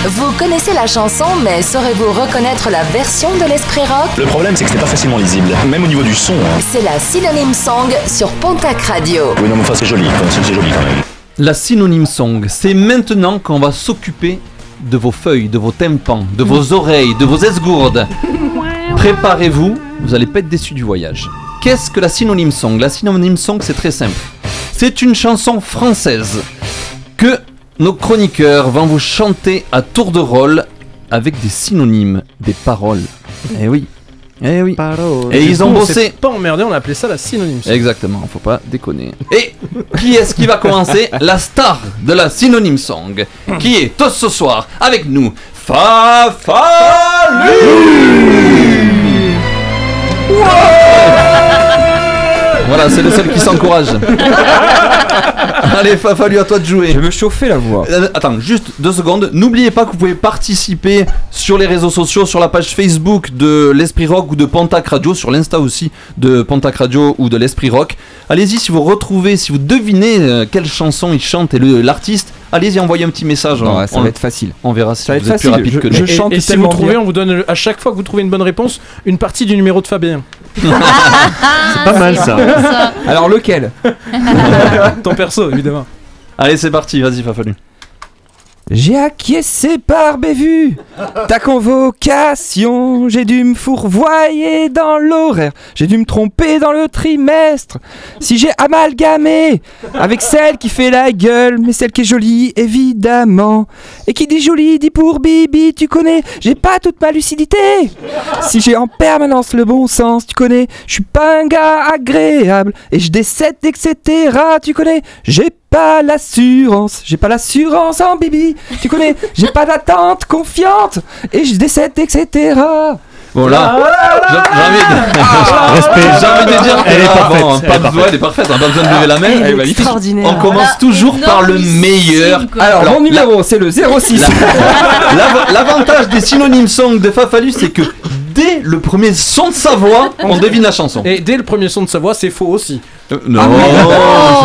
Vous connaissez la chanson, mais saurez-vous reconnaître la version de l'Esprit Rock? Le problème, c'est que c'est pas facilement lisible, même au niveau du son. hein. C'est la Synonyme Song sur Pontac Radio. Oui, non, mais enfin, c'est joli, c'est joli quand même. La synonyme song, c'est maintenant qu'on va s'occuper de vos feuilles, de vos tympans, de vos oreilles, de vos esgourdes. Préparez-vous, vous allez pas être déçus du voyage. Qu'est-ce que la synonyme song? La synonyme song, c'est très simple. C'est une chanson française que nos chroniqueurs vont vous chanter à tour de rôle avec des synonymes, des paroles. Eh oui, eh oui. Et ils ont On bossé. pas emmerdé, on a appelé ça la synonyme. Exactement, faut pas déconner. Et qui est-ce qui va commencer La star de la synonyme song, qui est tous ce soir avec nous, Fafalu Voilà, c'est le seul qui s'encourage. Allez, Fafalu, à toi de jouer. Je veux chauffer la voix. Euh, Attends, juste deux secondes. N'oubliez pas que vous pouvez participer sur les réseaux sociaux, sur la page Facebook de l'Esprit Rock ou de Pontac Radio, sur l'Insta aussi de Pontac Radio ou de l'Esprit Rock. Allez-y, si vous retrouvez, si vous devinez euh, quelle chanson il chante et le- l'artiste, allez-y, envoyez un petit message. Non, On- ouais, ça on- va être facile. On verra si Ça va vous être êtes plus facile. rapide Je- que je chante Et, et si vous trouvez, bien. on vous donne à chaque fois que vous trouvez une bonne réponse, une partie du numéro de Fabien. C'est pas mal ça. Alors lequel? Ton perso, évidemment. Allez, c'est parti, vas-y, Fafalu. J'ai acquiescé par bévu ta convocation. J'ai dû me fourvoyer dans l'horaire. J'ai dû me tromper dans le trimestre. Si j'ai amalgamé avec celle qui fait la gueule, mais celle qui est jolie, évidemment. Et qui dit jolie dit pour Bibi, tu connais, j'ai pas toute ma lucidité. Si j'ai en permanence le bon sens, tu connais, je suis pas un gars agréable. Et je décède, etc. Tu connais, j'ai pas l'assurance, j'ai pas l'assurance en Bibi. Tu connais, j'ai pas d'attente confiante. Et je décède, etc. Bon là, j'ai envie de... Dire Elle est là, parfaite, pas est besoin, elle est parfaite, on a pas besoin de lever la main. Vite. extraordinaire. On commence toujours par le meilleur. Alors, mon numéro, c'est le 06. L'av- L'avantage des synonymes song de Fafalu, c'est que dès le premier son de sa voix, on devine la chanson. Et dès le premier son de sa voix, c'est faux aussi. Euh, non.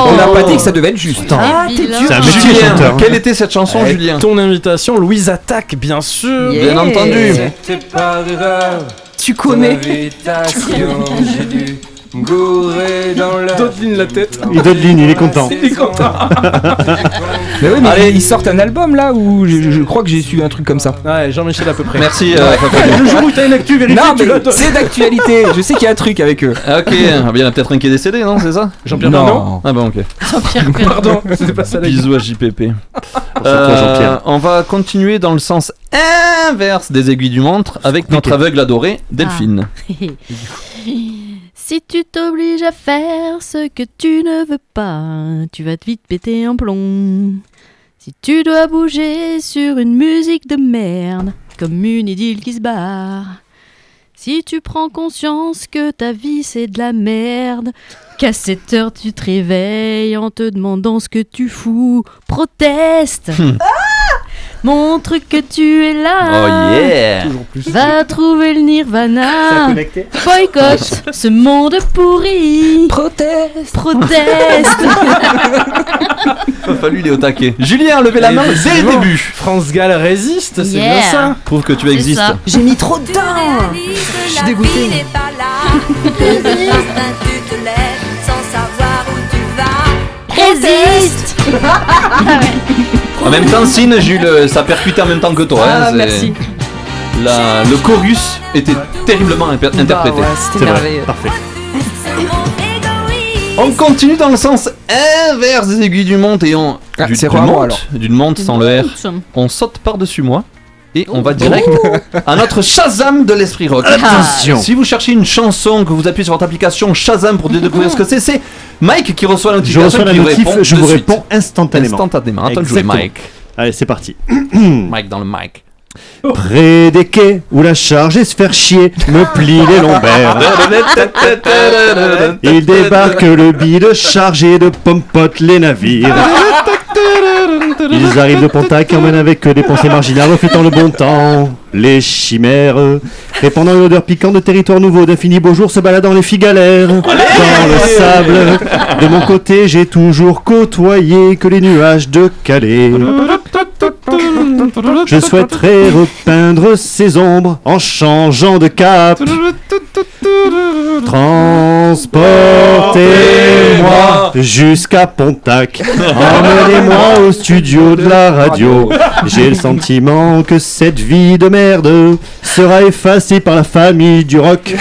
On n'a pas dit que ça devait être juste. Ah, t'es Vilain. dur. C'est un métier Julien, chanteur. hein. quelle était cette chanson, Julien Ton invitation, Louise Attaque, bien sûr. Yeah. Bien entendu. C'était par erreur. Tu connais. Invitation, j'ai dû me gourer dans la. Dodeline la tête. Il Dodeline, il est content. Il est content. Mais oui, mais Allez. ils sortent un album là où je, je crois que j'ai su un truc comme ça. Ouais, Jean-Michel à peu près. Merci, euh. Le jour où t'as une actu, vérifie, Non, tu mais c'est d'actualité. Je sais qu'il y a un truc avec eux. Ah, Ok, ah, il y en a peut-être un qui est décédé, non C'est ça Jean-Pierre Non. Bernot Ah bon, ok. Jean-Pierre. Pardon, c'était pas ça Bisous à JPP. Euh, Jean-Pierre. on va continuer dans le sens inverse des aiguilles du montre avec notre aveugle adoré, Delphine. Si tu t'obliges à faire ce que tu ne veux pas, tu vas te vite péter un plomb. Si tu dois bouger sur une musique de merde, comme une idylle qui se barre. Si tu prends conscience que ta vie c'est de la merde, qu'à 7 heures tu te réveilles en te demandant ce que tu fous, proteste. Montre que tu es là. Oh yeah Toujours plus. Va trouver le nirvana. Boycott ce monde pourri. Proteste. Proteste. Il a fallu il est au taquet. Julien, levez la main dès le début. France Gall résiste, c'est Yeah. bien ça. Prouve que tu existes. J'ai mis trop de temps. Je suis dégoûtée. Résiste. En même temps, Sine, Jules, ça percutait en même temps que toi. hein, Ah, merci. La- le chorus était terriblement Bah interprété. ouais, c'était C'est vrai, merveilleux. parfait. On continue dans le sens inverse des aiguilles du monte et on. Ah, du- c'est d'une monte, monte sans le R. On saute par-dessus moi. Et on va direct à notre Shazam de l'esprit rock. Attention. Si vous cherchez une chanson, que vous appuyez sur votre application Shazam pour découvrir ce que c'est, c'est Mike qui reçoit la Je notification reçois la qui notif, répond je de vous suite. réponds instantanément. Instantanément. Attends Exactement. Mike. Allez, c'est parti. Mike dans le mic. Près des quais où la charge et se faire chier me plie les lombaires. Il débarque le bide chargé de pompote les navires. Ils arrivent de Pontac et emmènent avec eux des pensées marginales reflétant le bon temps. Les chimères, répandant une odeur piquante de territoires nouveaux, d'infinis beaux jours se baladant les figalères. Dans le sable, de mon côté, j'ai toujours côtoyé que les nuages de Calais. Je souhaiterais repeindre ces ombres en changeant de cap. Transportez-moi jusqu'à Pontac. Emmenez-moi au studio de la radio. J'ai le sentiment que cette vie de merde sera effacée par la famille du rock.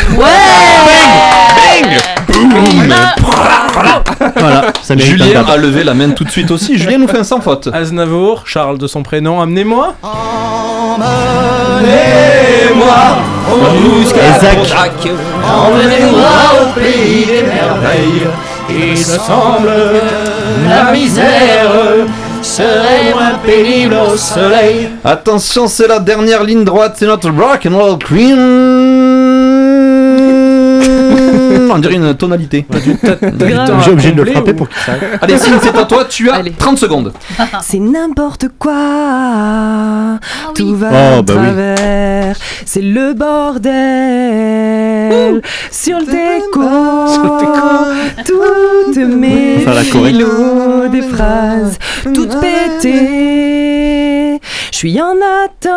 Voilà, ça mérite un Julien dab. a levé la main tout de suite aussi. Julien nous fait un sans faute. Aznavour, Charles de son prénom, amenez-moi. Isaac. Emmenez-moi au pays des merveilles. Il semble que la misère serait moins pénible au soleil. Attention, c'est la dernière ligne droite, c'est notre rock and roll queen. On dirait une tonalité. J'ai obligé de le frapper pour qu'il s'arrête. Allez, Cine, c'est à toi, tu as 30 secondes. C'est n'importe quoi. Tout va Oh, à bah oui. travers. C'est le bordel. Sur le déco. Toutes mes des phrases. Toutes pétées. Je suis en attente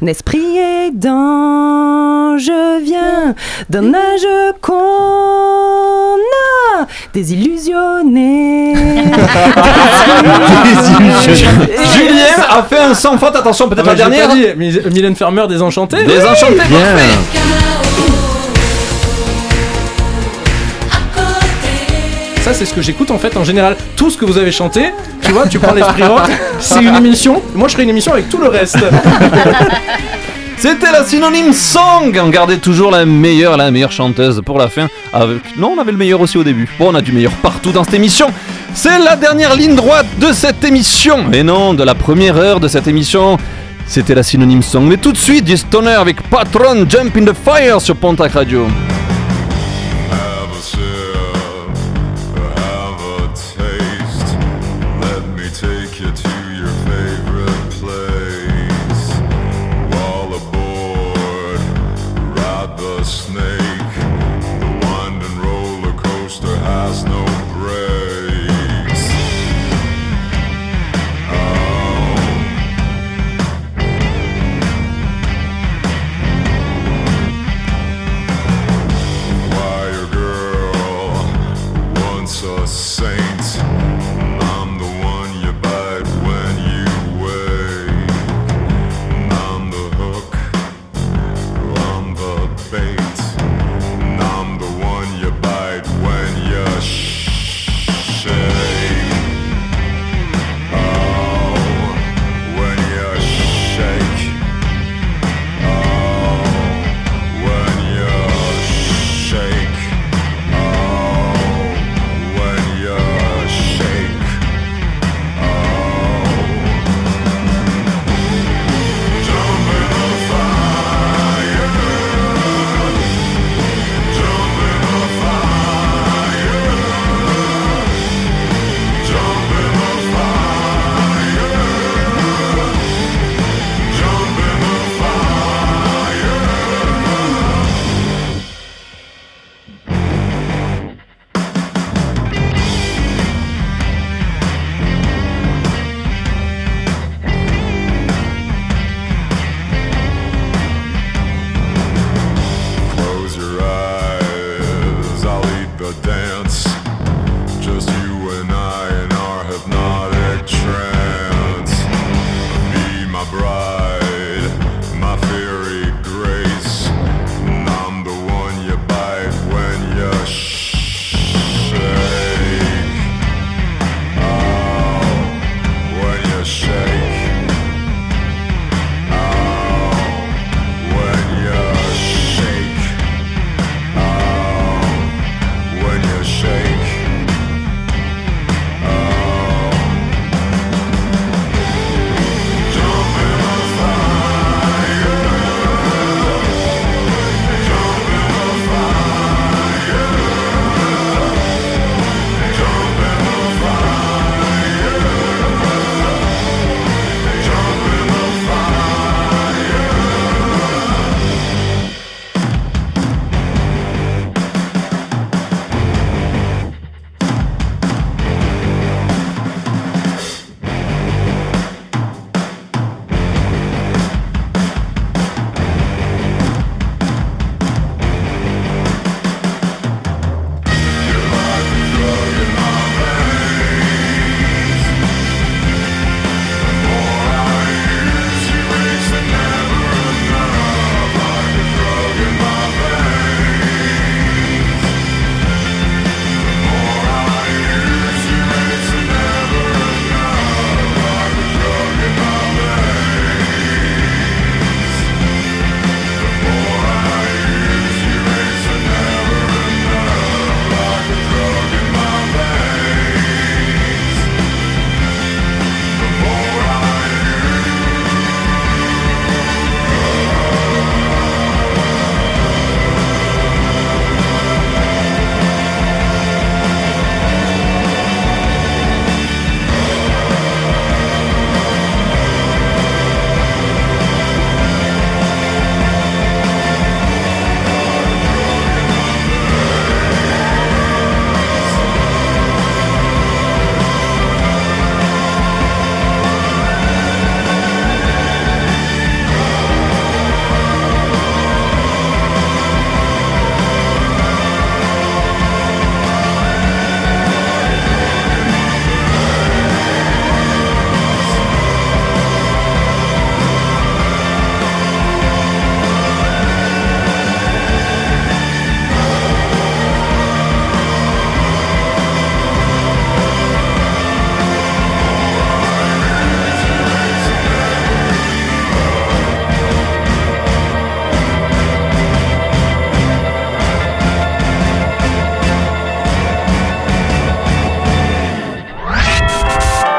d'un esprit aidant. Je viens d'un âge qu'on a désillusionné. Julien a fait un sans faute, attention, peut-être Ah la dernière. Mylène Farmer désenchantée. Désenchanté, Bien. parfait. Ça, c'est ce que j'écoute en fait en général. Tout ce que vous avez chanté, tu vois, tu prends l'esprit rock, c'est une émission. Moi, je ferai une émission avec tout le reste. C'était la synonyme song. On gardait toujours la meilleure, la meilleure chanteuse pour la fin. Avec... Non, on avait le meilleur aussi au début. Bon, on a du meilleur partout dans cette émission. C'est la dernière ligne droite de cette émission. Et non, de la première heure de cette émission. C'était la synonyme song. Mais tout de suite, du stoner avec Patron Jump in the Fire sur Pontac Radio.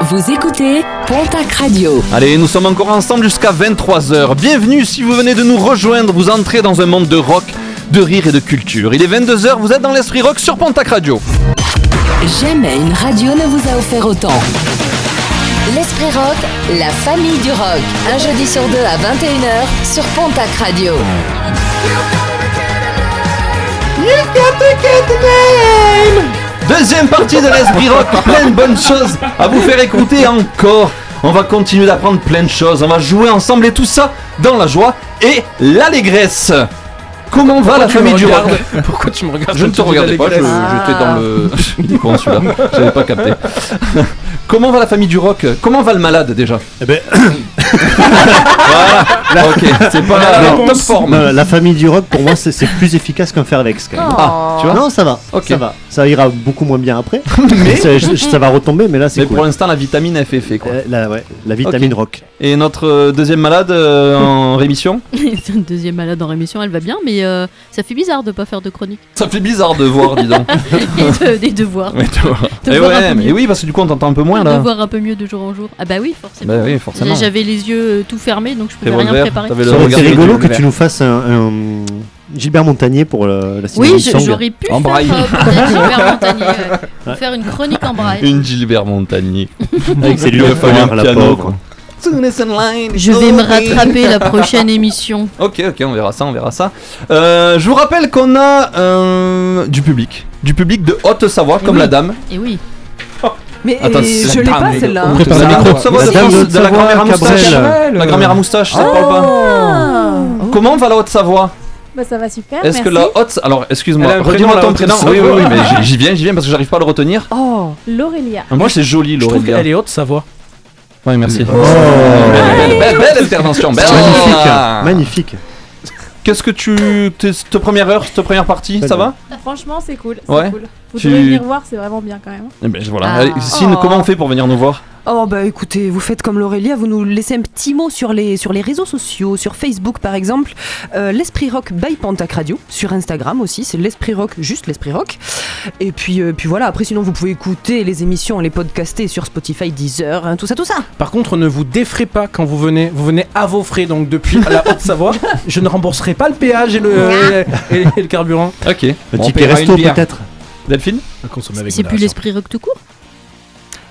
Vous écoutez Pontac Radio. Allez, nous sommes encore ensemble jusqu'à 23h. Bienvenue si vous venez de nous rejoindre, vous entrez dans un monde de rock, de rire et de culture. Il est 22h, vous êtes dans l'Esprit Rock sur Pontac Radio. Jamais une radio ne vous a offert autant. L'Esprit Rock, la famille du rock. Un jeudi sur deux à 21h sur Pontac Radio. Deuxième partie de l'Esprit Rock, plein de bonnes choses à vous faire écouter encore. On va continuer d'apprendre plein de choses, on va jouer ensemble et tout ça dans la joie et l'allégresse. Comment va la famille du rock Pourquoi tu me regardes? Je ne te regardais pas, j'étais dans le. Il est con celui-là, j'avais pas capté. Comment va la famille du rock? Comment va le malade déjà? Eh ben. voilà, ok, c'est pas La, la top forme. Euh, la famille du rock, pour moi, c'est c'est plus efficace qu'un Fairvex. Quand même. Ah, tu vois? Non, ça va. Ça va. Ça ira beaucoup moins bien après. Mais- ça, je- ça va retomber, mais là, c'est Mais cool. pour l'instant, la vitamine F est fait quoi. Euh, la, ouais, la vitamine rock. Et notre euh, deuxième malade euh, en rémission C'est une deuxième malade en rémission, elle va bien, mais euh, ça fait bizarre de pas faire de chronique. Ça fait bizarre de voir, dis donc. Et de- des devoirs. Mais de voir. De Eh voir ouais, mais oui, parce que du coup, on t'entend un peu moins De là. voir un peu mieux de jour en jour. Ah bah oui, forcément. Bah oui, forcément. J'avais les yeux tout fermés, donc je pouvais rien préparer. été rigolo que tu nous fasses un, un Gilbert Montagnier pour le, la Oui, j'aurais pu En faire braille. euh, peut-être Gilbert Montagnier, ouais. Ouais. faire une chronique en braille. Une Gilbert Montagnier. Avec ses lunettes un la piano, pauvre. Je vais me rattraper la prochaine émission. Ok, ok, on verra ça, on verra ça. Euh, je vous rappelle qu'on a euh, du public. Du public de Haute-Savoie, comme oui. la dame. Et oui. Mais Attends, et c'est je la l'ai pas mais celle-là. on prépare La la dame Haute-Savoie de la grand-mère à moustache. La grand-mère à moustache, ça parle pas Ah. Comment va la Haute-Savoie Bah ça va super. Est-ce que la Haute... Alors, excuse-moi, redis-moi la ton prénom. Oui, oui, oui, mais j'y- viens, j'y viens parce que j'arrive pas à le retenir. Oh. L'Aurélia. Moi, c'est joli, Je trouve Laurélia. qu'elle est haute, sa voix. Ouais, merci. Oh. Belle, belle, belle, belle intervention. Belle. Magnifique. Ah. Magnifique. Qu'est-ce que tu. t'es- Cette première heure, cette première partie, ça va? Franchement c'est cool. C'est Ouais. cool. Vous Tu- devez venir voir, c'est vraiment bien quand même. Eh ben voilà. Ah. Sine, Oh. comment on fait pour venir nous voir? Oh bah écoutez, vous faites comme l'Aurélia, vous nous laissez un petit mot sur les, sur les réseaux sociaux, sur Facebook par exemple, euh, l'Esprit Rock by Pontac Radio, sur Instagram aussi, c'est l'Esprit Rock, juste l'Esprit Rock. Et puis, euh, puis voilà, après sinon vous pouvez écouter les émissions, les podcaster sur Spotify, Deezer, hein, tout ça, tout ça. Par contre, ne vous défrayez pas quand vous venez. Vous venez à vos frais, donc depuis la Haute-Savoie. Je ne rembourserai pas le péage et le, et, et le carburant. Ok. Le ticket resto peut-être. Delphine À consommer avec C'est plus l'esprit rock tout court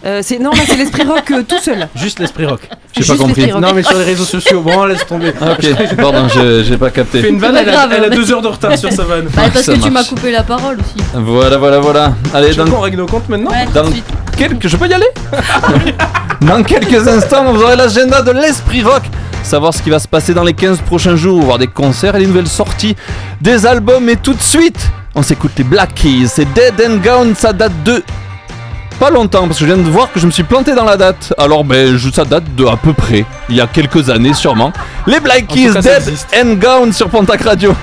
Euh, c'est, non, là c'est l'Esprit Rock euh, tout seul. Juste l'esprit rock. J'ai pas Juste compris. l'Esprit Rock. Non, mais sur les réseaux sociaux, bon, laisse tomber. Ah, ok, pardon, je- j'ai pas Fais capté. une vanne, pas elle a, grave. elle a deux heures de retard sur sa vanne. Bah, parce ça que tu m'as marche. coupé la parole aussi. Voilà, voilà, voilà. Allez, Tu veux dans, qu'on règle nos comptes maintenant Ouais, tout dans suite. quelques. Je peux y aller Dans quelques instants, vous aurez l'agenda de l'Esprit Rock. Savoir ce qui va se passer dans les 15 prochains jours, voir des concerts et les nouvelles sorties des albums. Et tout de suite, on s'écoute les Black Keys. C'est Dead and Gone, ça date de. Pas longtemps, parce que je viens de voir que je me suis planté dans la date. Alors, ben, je- ça date de à peu près, il y a quelques années sûrement. Les Black Keys, Dead and Gone sur Pontac Radio.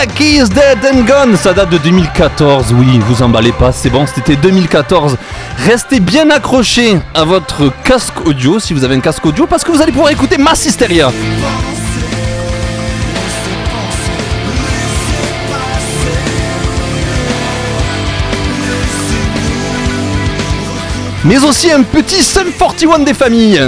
Is dead and gone. Ça date de 2014. Oui, vous emballez pas, c'est bon, c'était 2014. Restez bien accrochés à votre casque audio si vous avez un casque audio parce que vous allez pouvoir écouter Mass Hysteria. Mais aussi un petit Sum 41 des familles.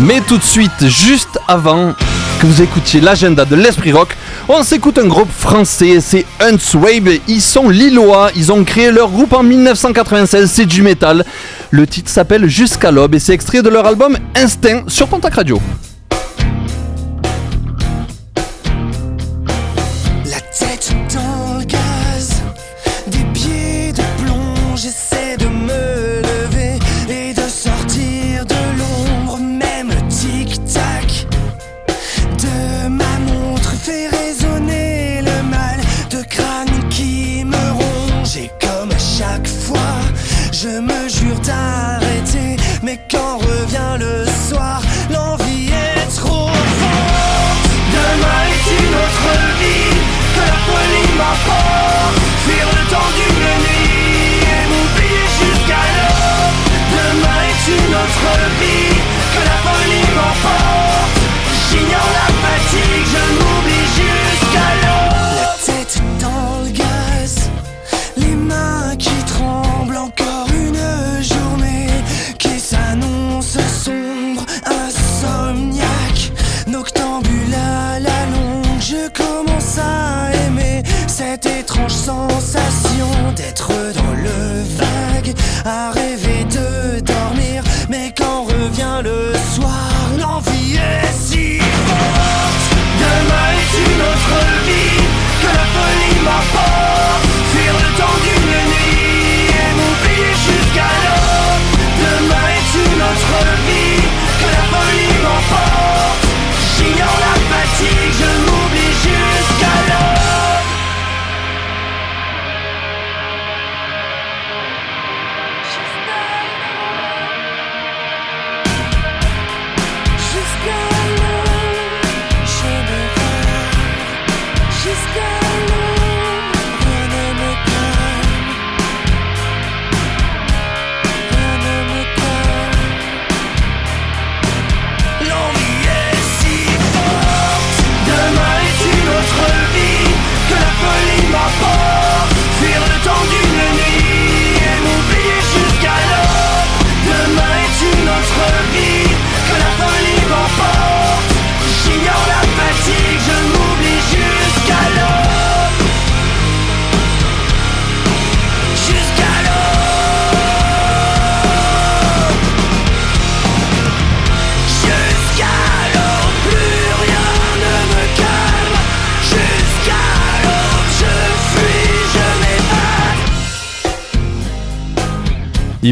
Mais tout de suite, juste avant que vous écoutiez l'agenda de l'Esprit Rock, on s'écoute un groupe français, c'est Huntswave. Ils sont lillois, ils ont créé leur groupe en 1996, c'est du métal. Le titre s'appelle Jusqu'à l'aube et c'est extrait de leur album Instinct sur Pontac Radio.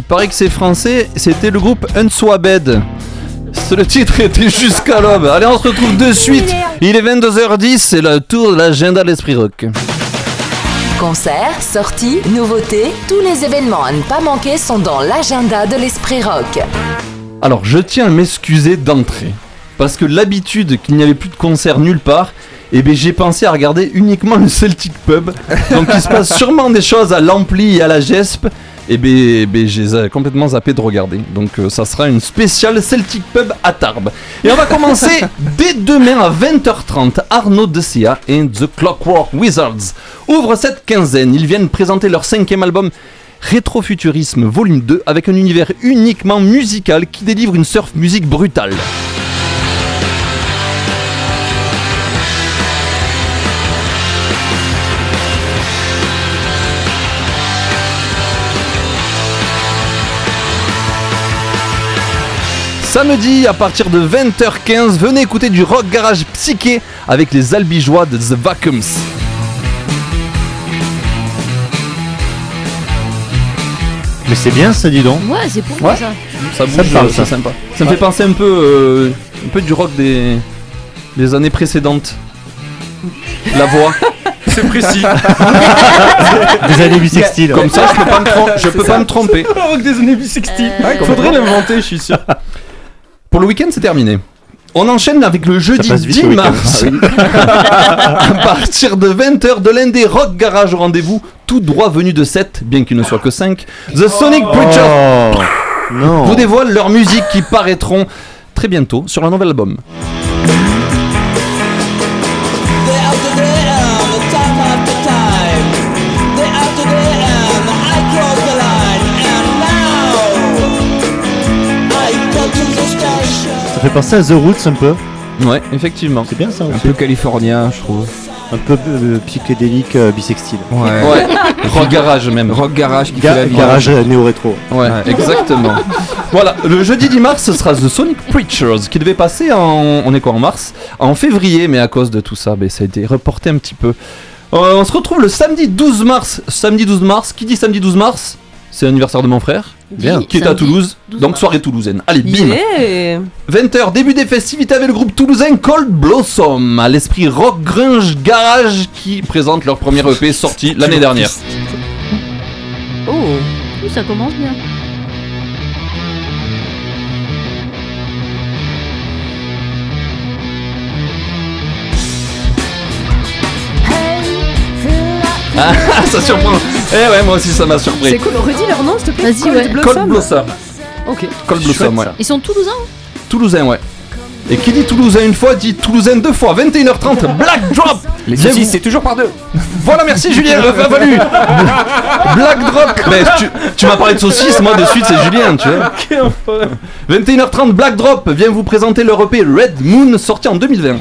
Paraît que c'est français, c'était le groupe Unswabed. Le titre était jusqu'à l'aube. Allez, on se retrouve de suite. Il est 22h10, c'est le tour de l'agenda de l'Esprit Rock. Concerts, sorties, nouveautés, tous les événements à ne pas manquer sont dans l'agenda de l'Esprit Rock. Alors, je tiens à m'excuser d'entrée. Parce que l'habitude qu'il n'y avait plus de concert nulle part, eh ben, j'ai pensé à regarder uniquement le Celtic Pub. Donc il se passe sûrement des choses à l'Ampli et à la GESP. Et ben, ben, j'ai complètement zappé de regarder. Donc euh, ça sera une spéciale Celtic Pub à Tarbes. Et on va commencer dès demain à 20h30. Arnaud Decia et The Clockwork Wizards ouvrent cette quinzaine. Ils viennent présenter leur cinquième album Rétrofuturisme Volume 2 avec un univers uniquement musical qui délivre une surf musique brutale. Samedi à partir de 20h15, venez écouter du rock garage psyché avec les albigeois de The Vacuums. Mais c'est bien ça, dis donc. Ouais, c'est pour moi ça. Ça bouge, me parle, euh, ça. c'est sympa. Ça me Ouais. fait penser un peu, euh, un peu du rock des, des années précédentes. La voix. C'est précis. Des années bissextiles. Comme ça, je peux pas me, trom- je peux pas me tromper. Le rock des années bissextiles. Euh, Ouais, Faudrait l'inventer, je suis sûr. Pour le week-end, c'est terminé. On enchaîne avec le jeudi passe vite, 10 le week-end. mars. à partir de 20h de l'un des Rock Garage au rendez-vous, tout droit venu de 7, bien qu'il ne soit que 5. The Sonic Oh non. vous dévoile leur musique qui paraîtront très bientôt sur un nouvel album. Ça fait penser à The Roots un peu. Ouais, effectivement. C'est bien ça Un aussi. peu californien, je trouve. Un peu euh, psychédélique euh, bissextile. Ouais. Ouais, Rock Garage même. Rock garage qui Ga- fait la vie. garage euh, néo-rétro. Ouais, exactement. voilà, le jeudi 10 mars, ce sera The Sonic Preachers qui devait passer en. On est quoi en mars? En février, mais à cause de tout ça, ben, ça a été reporté un petit peu. Euh, on se retrouve le samedi 12 mars. Samedi 12 mars, qui dit samedi 12 mars? C'est l'anniversaire de mon frère. Bien. Qui est à Toulouse. 12 Donc soirée toulousaine. Allez, bim Yeah. 20h, début des festivités avec le groupe toulousain Cold Blossom, à l'esprit rock grunge garage qui présente leur premier EP sorti l'année dernière. Oh, ça commence bien. Ah, ça surprend. Eh ouais, moi aussi ça m'a surpris. C'est cool, redis leur nom s'il te plaît. Vas-y, Cold ouais. Blossom. Cold Blossom. Ok. Cold Blossom, ouais. Ils sont toulousains Toulousain, ouais. Et qui dit Toulousain une fois dit Toulousain deux fois. 21h30, Black Drop. Les vous- c'est toujours par deux. Voilà, merci Julien, euh, bienvenue. Black Drop. Mais tu, tu m'as parlé de saucisse, moi de suite c'est Julien, tu vois. 21h30, Black Drop vient vous présenter leur EP Red Moon sorti en 2020.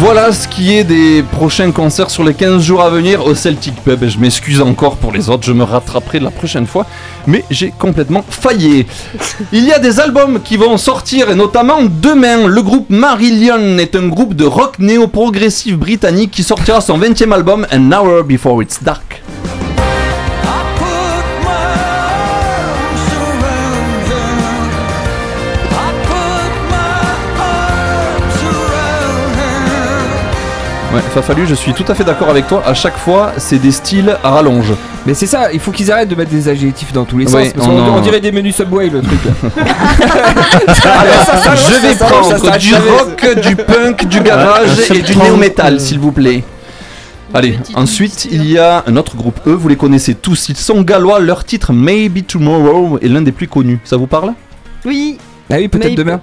Voilà ce qui est des prochains concerts sur les 15 jours à venir au Celtic Pub. Et je m'excuse encore pour les autres, je me rattraperai la prochaine fois. Mais j'ai complètement failli. Il y a des albums qui vont sortir, et notamment demain. Le groupe Marillion est un groupe de rock néo-progressif britannique qui sortira son 20e album An Hour Before It's Dark. Ouais, Fafalu, je suis tout à fait d'accord avec toi. À chaque fois, c'est des styles à rallonge. Mais c'est ça, il faut qu'ils arrêtent de mettre des adjectifs dans tous les sens. Parce on qu'on en- on dirait des menus Subway le truc. Alors, je vais ça, prendre ça, du ça, ça, rock, du punk, du garage et du néo-metal, euh, s'il vous plaît. Allez, ensuite, il y a un autre groupe. Eux, vous les connaissez tous. Ils sont gallois. Leur titre Maybe Tomorrow est l'un des plus connus. Ça vous parle? Oui. Ah oui, peut-être demain.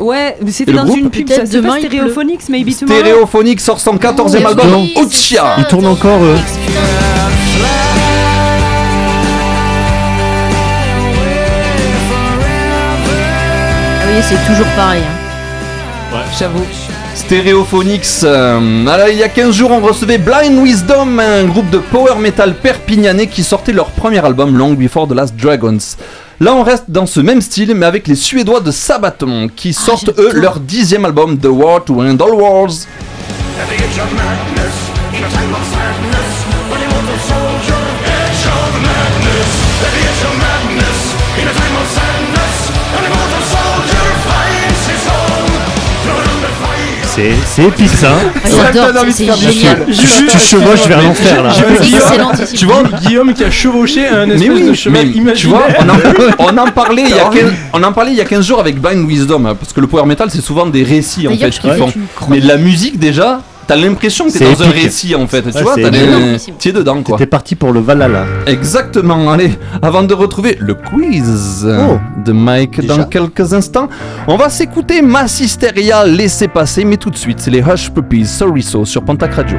Ouais, c'était dans groupe une pub. Ça, c'est pas il maybe tomorrow. Sort son 14e Oh, album, oui, c'est Uchia. ça, Ils tournent encore, eux. Ah oui, c'est toujours pareil. hein. J'avoue. Stereophonics. euh, alors, il y a 15 jours, on recevait Blind Wisdom, un groupe de power metal perpignanais qui sortait leur premier album Long Before the Last Dragons. Là, on reste dans ce même style, mais avec les Suédois de Sabaton, qui sortent eux leur dixième album, The War to End All Wars. C'est ça. hein. Ah, J'adore. Tu, chevauches vers l'enfer là. Tu vois, Guillaume qui a chevauché un Mais espèce oui, de mais cheval tu imaginaire. vois, on en, on en parlait il y a 15, on en parlait il y a 15 jours avec Blind Wisdom, hein, parce que le power metal c'est souvent des récits en fait qu'ils font. Mais la musique déjà, t'as l'impression que t'es dans un récit en fait, tu Ouais, vois, c'est t'as des- énormissime. t'y es dedans quoi. T'es parti pour le Valhalla. Exactement, allez, avant de retrouver le quiz Oh. de Mike Déjà dans quelques instants, on va s'écouter Massisteria, laissez passer, mais tout de suite, c'est les Hush Puppies, Sorry So sur Pontac Radio.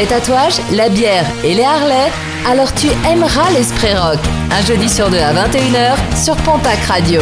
Les tatouages, la bière et les Harley Alors tu aimeras l'Esprit Rock. Un jeudi sur deux à 21h sur Pontac Radio.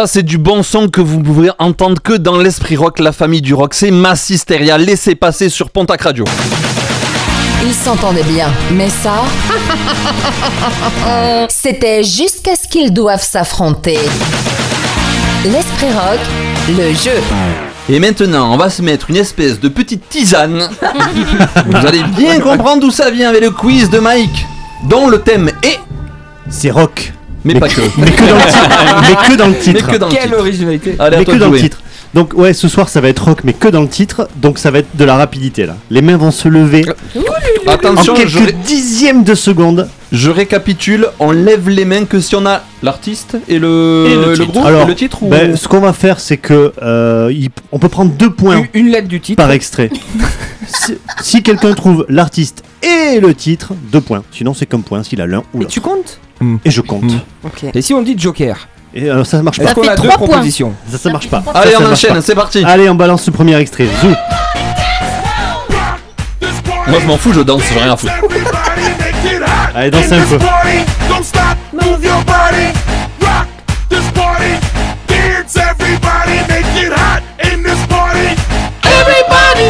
Ça, c'est du bon son que vous pouvez entendre que dans l'esprit rock, la famille du rock. C'est Massisteria. Laissez passer sur Pontac Radio. Ils s'entendaient bien, mais ça, c'était jusqu'à ce qu'ils doivent s'affronter. L'Esprit Rock, le jeu. Et maintenant, on va se mettre une espèce de petite tisane. vous allez bien comprendre d'où ça vient avec le quiz de Mike, dont le thème est. C'est rock. Mais, pas que. Mais que dans le titre. mais que dans le titre. Mais que dans le Quelle titre. originalité Allez, mais que dans le titre. Donc ouais, ce soir ça va être rock, mais que dans le titre. Donc ça va être de la rapidité là. Les mains vont se lever Attention, en quelques je, dixièmes de seconde. je récapitule. On lève les mains que si on a l'artiste et le, Et le titre. groupe Alors, et le titre ou... ben, ce qu'on va faire, c'est que euh, il- on peut prendre deux points Une- Une lettre du titre. par extrait. si si quelqu'un trouve l'artiste et le titre, deux points. Sinon c'est comme point s'il a l'un ou Et l'autre. tu comptes? Et je compte. Ok. Et si on dit Joker Et alors ça marche pas. qu'on a fait deux trois points. propositions Ça, ça marche pas. Allez, Ça, ça on enchaîne, c'est parti. Allez, on balance le premier extrait. Zou. Moi, je m'en fous, je danse, j'ai rien à foutre. Allez, danse un peu.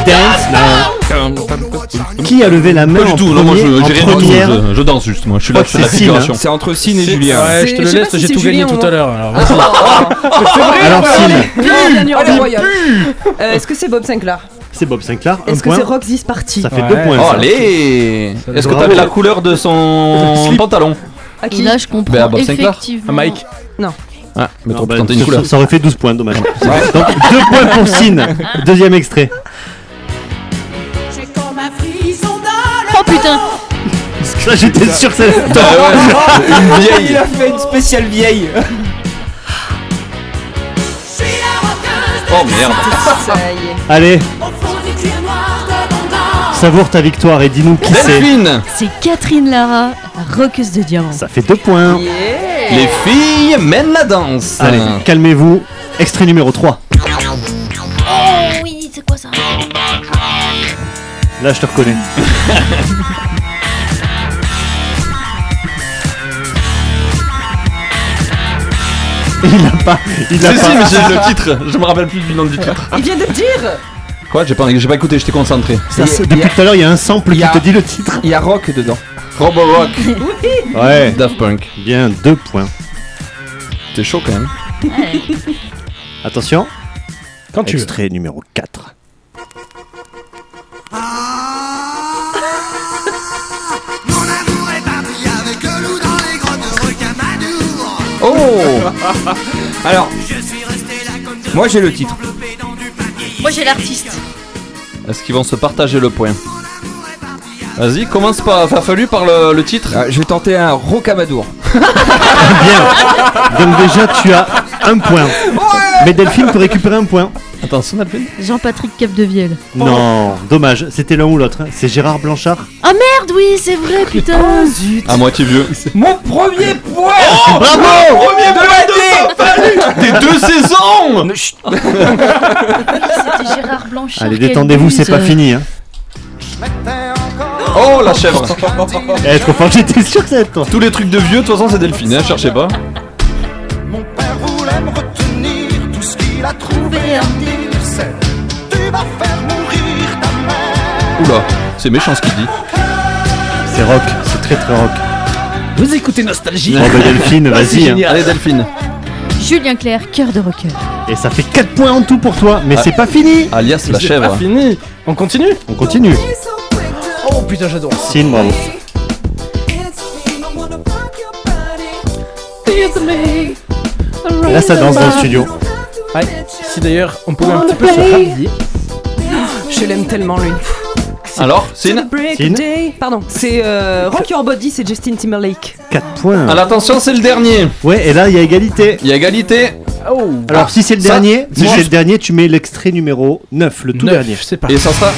Dance now. Qui a levé la main Pas en du tout, non, moi premier, je, en j'ai rien du je, je danse juste, moi je suis là, Je je fais la figuration. C'est entre Cine et Julien. Ouais, je te le laisse, j'ai tout gagné tout ou- à l'heure. alors. Alors Sine, Allez, Royal. Euh, Est-ce que c'est Bob Sinclair c'est Bob Sinclair, Est-ce que c'est Rock This Party Ça fait deux points. Oh, allez Est-ce que t'avais la couleur de son pantalon À qui Là, je comprends Ben, Bob Sinclair. effectivement. À Mike. Non. Ah, mais Non, bah, une ça- couleur. Ça aurait fait 12 points, dommage. Donc 2 points pour Sin. Deuxième extrait. Oh putain Ça, j'étais sûr que ça. Une vieille. Il a fait une spéciale vieille. Oh merde. Ça y est. Allez, savoure ta victoire et dis-nous qui c'est. Delphine. C'est Catherine Lara, la roqueuse de diamant. Ça fait 2 points. Yeah. Les filles mènent la danse. Allez, calmez-vous. Extrait numéro 3. Oh oui, c'est quoi ça? Là, je te reconnais. Il a pas. Il a Si, pas. si, mais j'ai le titre. Je me rappelle plus du nom du titre. Il vient de le dire Quoi? J'ai pas, j'ai pas écouté, j'étais concentré. Ça, c'est- depuis tout à l'heure, il y a un sample y qui a- te dit le titre. Il y a Rock dedans. Robo Rock. Ouais. Daft Punk. Bien, 2 points. T'es chaud quand même. Attention. Quand tu veux. Extrait numéro 4. Alors, moi j'ai le titre. Moi j'ai l'artiste. Est-ce qu'ils vont se partager le point Vas-y, commence par Farfelu par le, le titre. Ah, je vais tenter un Rocamadour. Bien. Donc déjà, tu as un point. Mais Delphine peut récupérer un point. Attention, Delphine. Jean-Patrick Capdevielle. Non, dommage. C'était l'un ou l'autre. hein. C'est Gérard Blanchard. Ah merde, oui, c'est vrai, putain. À moitié vieux. Mon premier point Bravo Premier Des deux saisons C'était Gérard Blanchard. Allez, quelle détendez-vous, c'est buse. pas fini. Hein. Oh la chèvre Eh, trop fort, j'étais sûr que ça allait être toi. Tous les trucs de vieux, de toute façon c'est Delphine, hein, cherchez pas. Mon père voulait me retenir, tout ce qu'il a trouvé c'est méchant ce qu'il dit. C'est rock, c'est très très rock. Vous écoutez Nostalgie. Bon, bah, Delphine, Ah, vas-y. hein. Allez Delphine. Julien Clerc, cœur de rocker. Et ça fait 4 points en tout pour toi. Mais Ah. c'est pas fini. Alias la C'est chèvre. pas fini. On continue On continue. Oh putain, j'adore. Sin, bravo. Là, ça danse dans le studio. Ouais. Si d'ailleurs on pouvait un petit peu se rhabiller. Je l'aime tellement lui. Alors, Sin Sin. Pardon, c'est euh, Rock Your Body, c'est Justin Timberlake. 4 points. Alors attention, c'est le dernier. Ouais, et là, il y a égalité. Il y a égalité. Oh Alors, si c'est le ça, dernier, si moi, c'est je- le dernier, tu mets l'extrait numéro 9, le tout Neuf, dernier. C'est parti. Et ça sera.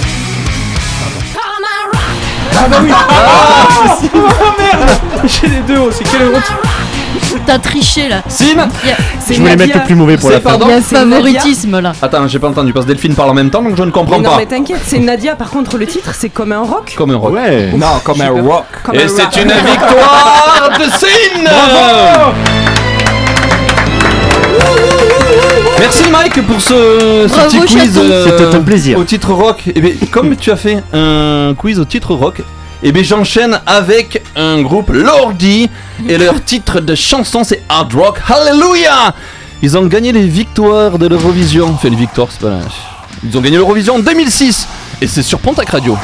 Ah bah oui Ah Oh merde J'ai les deux aussi, quelle honte T'as triché là. C'est Je voulais mettre le plus mauvais pour la fin. pardon il y a favoritisme là. Attends, j'ai pas entendu parce que Delphine parle en même temps donc je ne comprends Mais non pas. mais t'inquiète, c'est Nadia par contre le titre c'est comme un rock. Comme un rock. Ouais. Non, comme un rock. Comme Et c'est une victoire de Sin Merci Mike pour ce, petit quiz euh, C'était un plaisir. au titre rock. Et bien, comme tu as fait un quiz au titre rock, et bien j'enchaîne avec un groupe Lordi et leur titre de chanson c'est Hard Rock Hallelujah. Ils ont gagné les victoires de l'Eurovision. Enfin les victoires, c'est pas. Ils ont gagné l'Eurovision en 2006 et c'est sur Pontac Radio.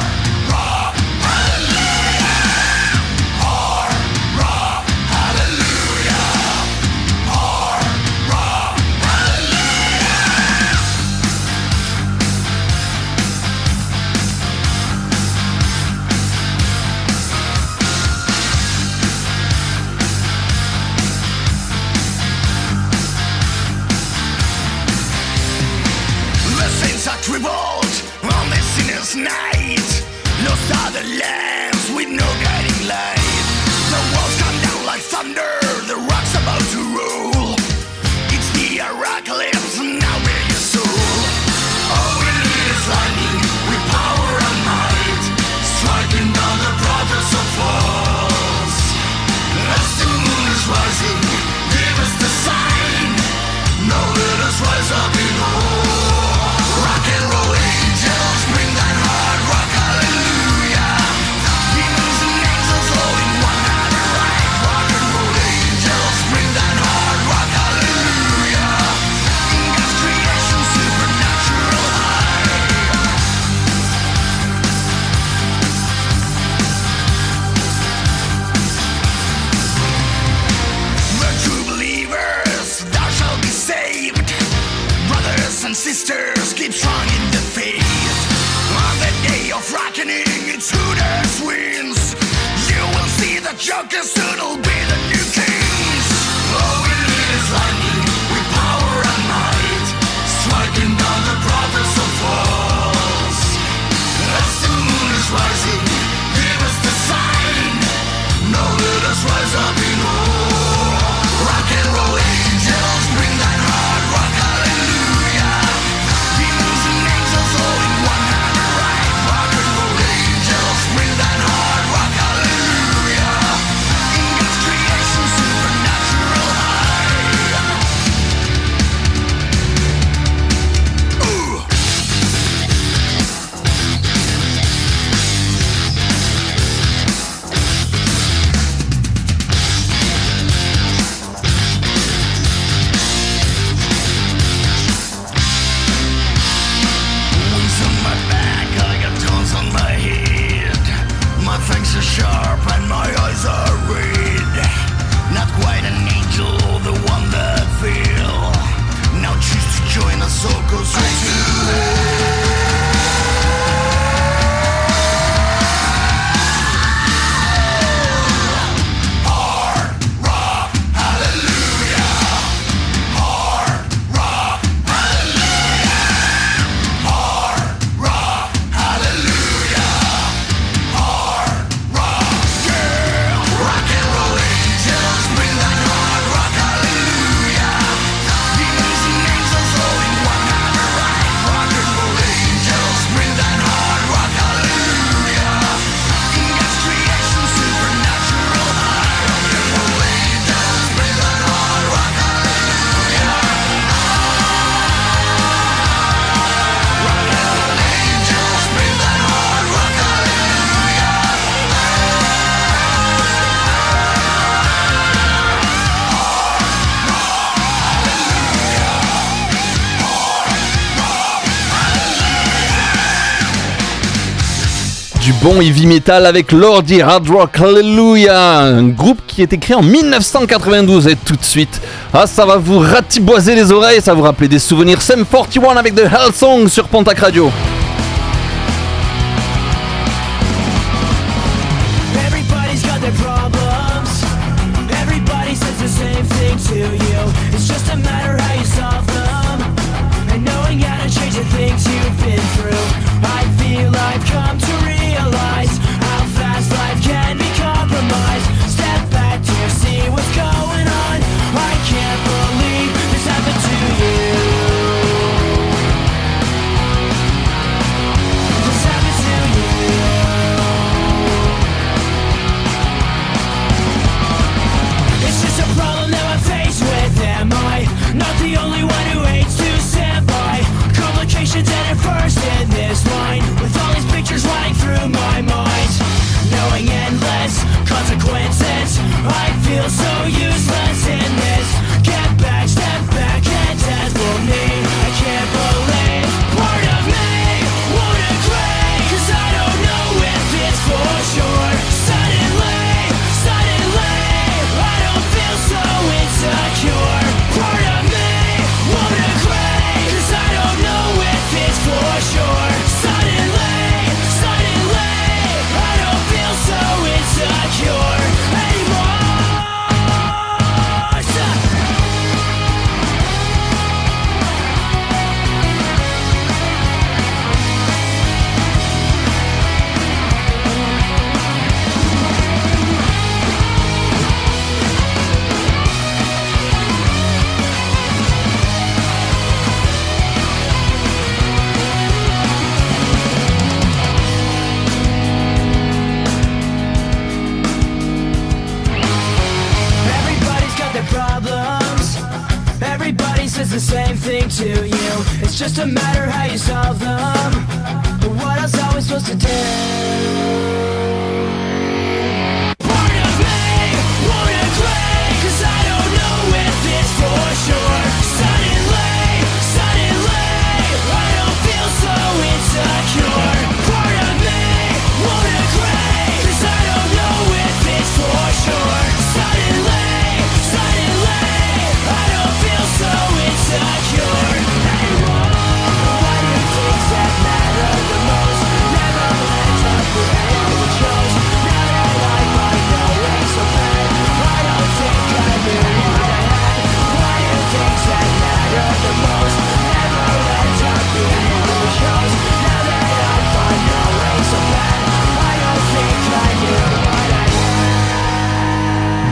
bon heavy metal avec Lordi Hard Rock. Hallelujah, un groupe qui est créé en 1992 et tout de suite, ah ça va vous ratiboiser les oreilles, ça va vous rappeler des souvenirs. Sam 41 avec The Hell Song sur Pentac Radio.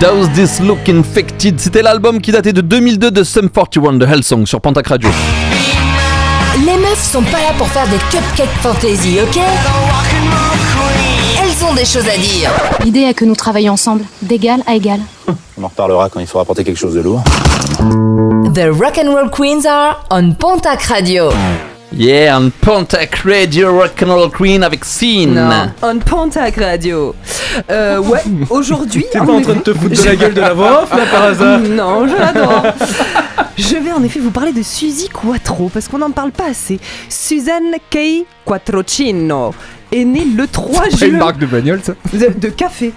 Does This Look Infected C'était l'album qui datait de 2002 de Sum 41 de Hellsong sur Pontac Radio. Les meufs sont pas là pour faire des cupcakes fantasy, ok? Elles ont des choses à dire. L'idée est que nous travaillons ensemble, d'égal à égal. On en reparlera quand il faudra porter quelque chose de lourd. The Rock and Roll Queens are on Pontac Radio. Yeah, on Pontac Radio Rock'n'Roll Queen avec Scene. Non, on Pontac Radio. Euh, ouais, aujourd'hui. T'es pas en train de te foutre de la gueule de la voix off, là, par hasard Non, je l'adore. Je vais en effet vous parler de Suzy Quattro parce qu'on n'en parle pas assez. Suzanne Kay Quattrocino est née le 3 C'est pas une juin. marque de bagnole, ça de, de café.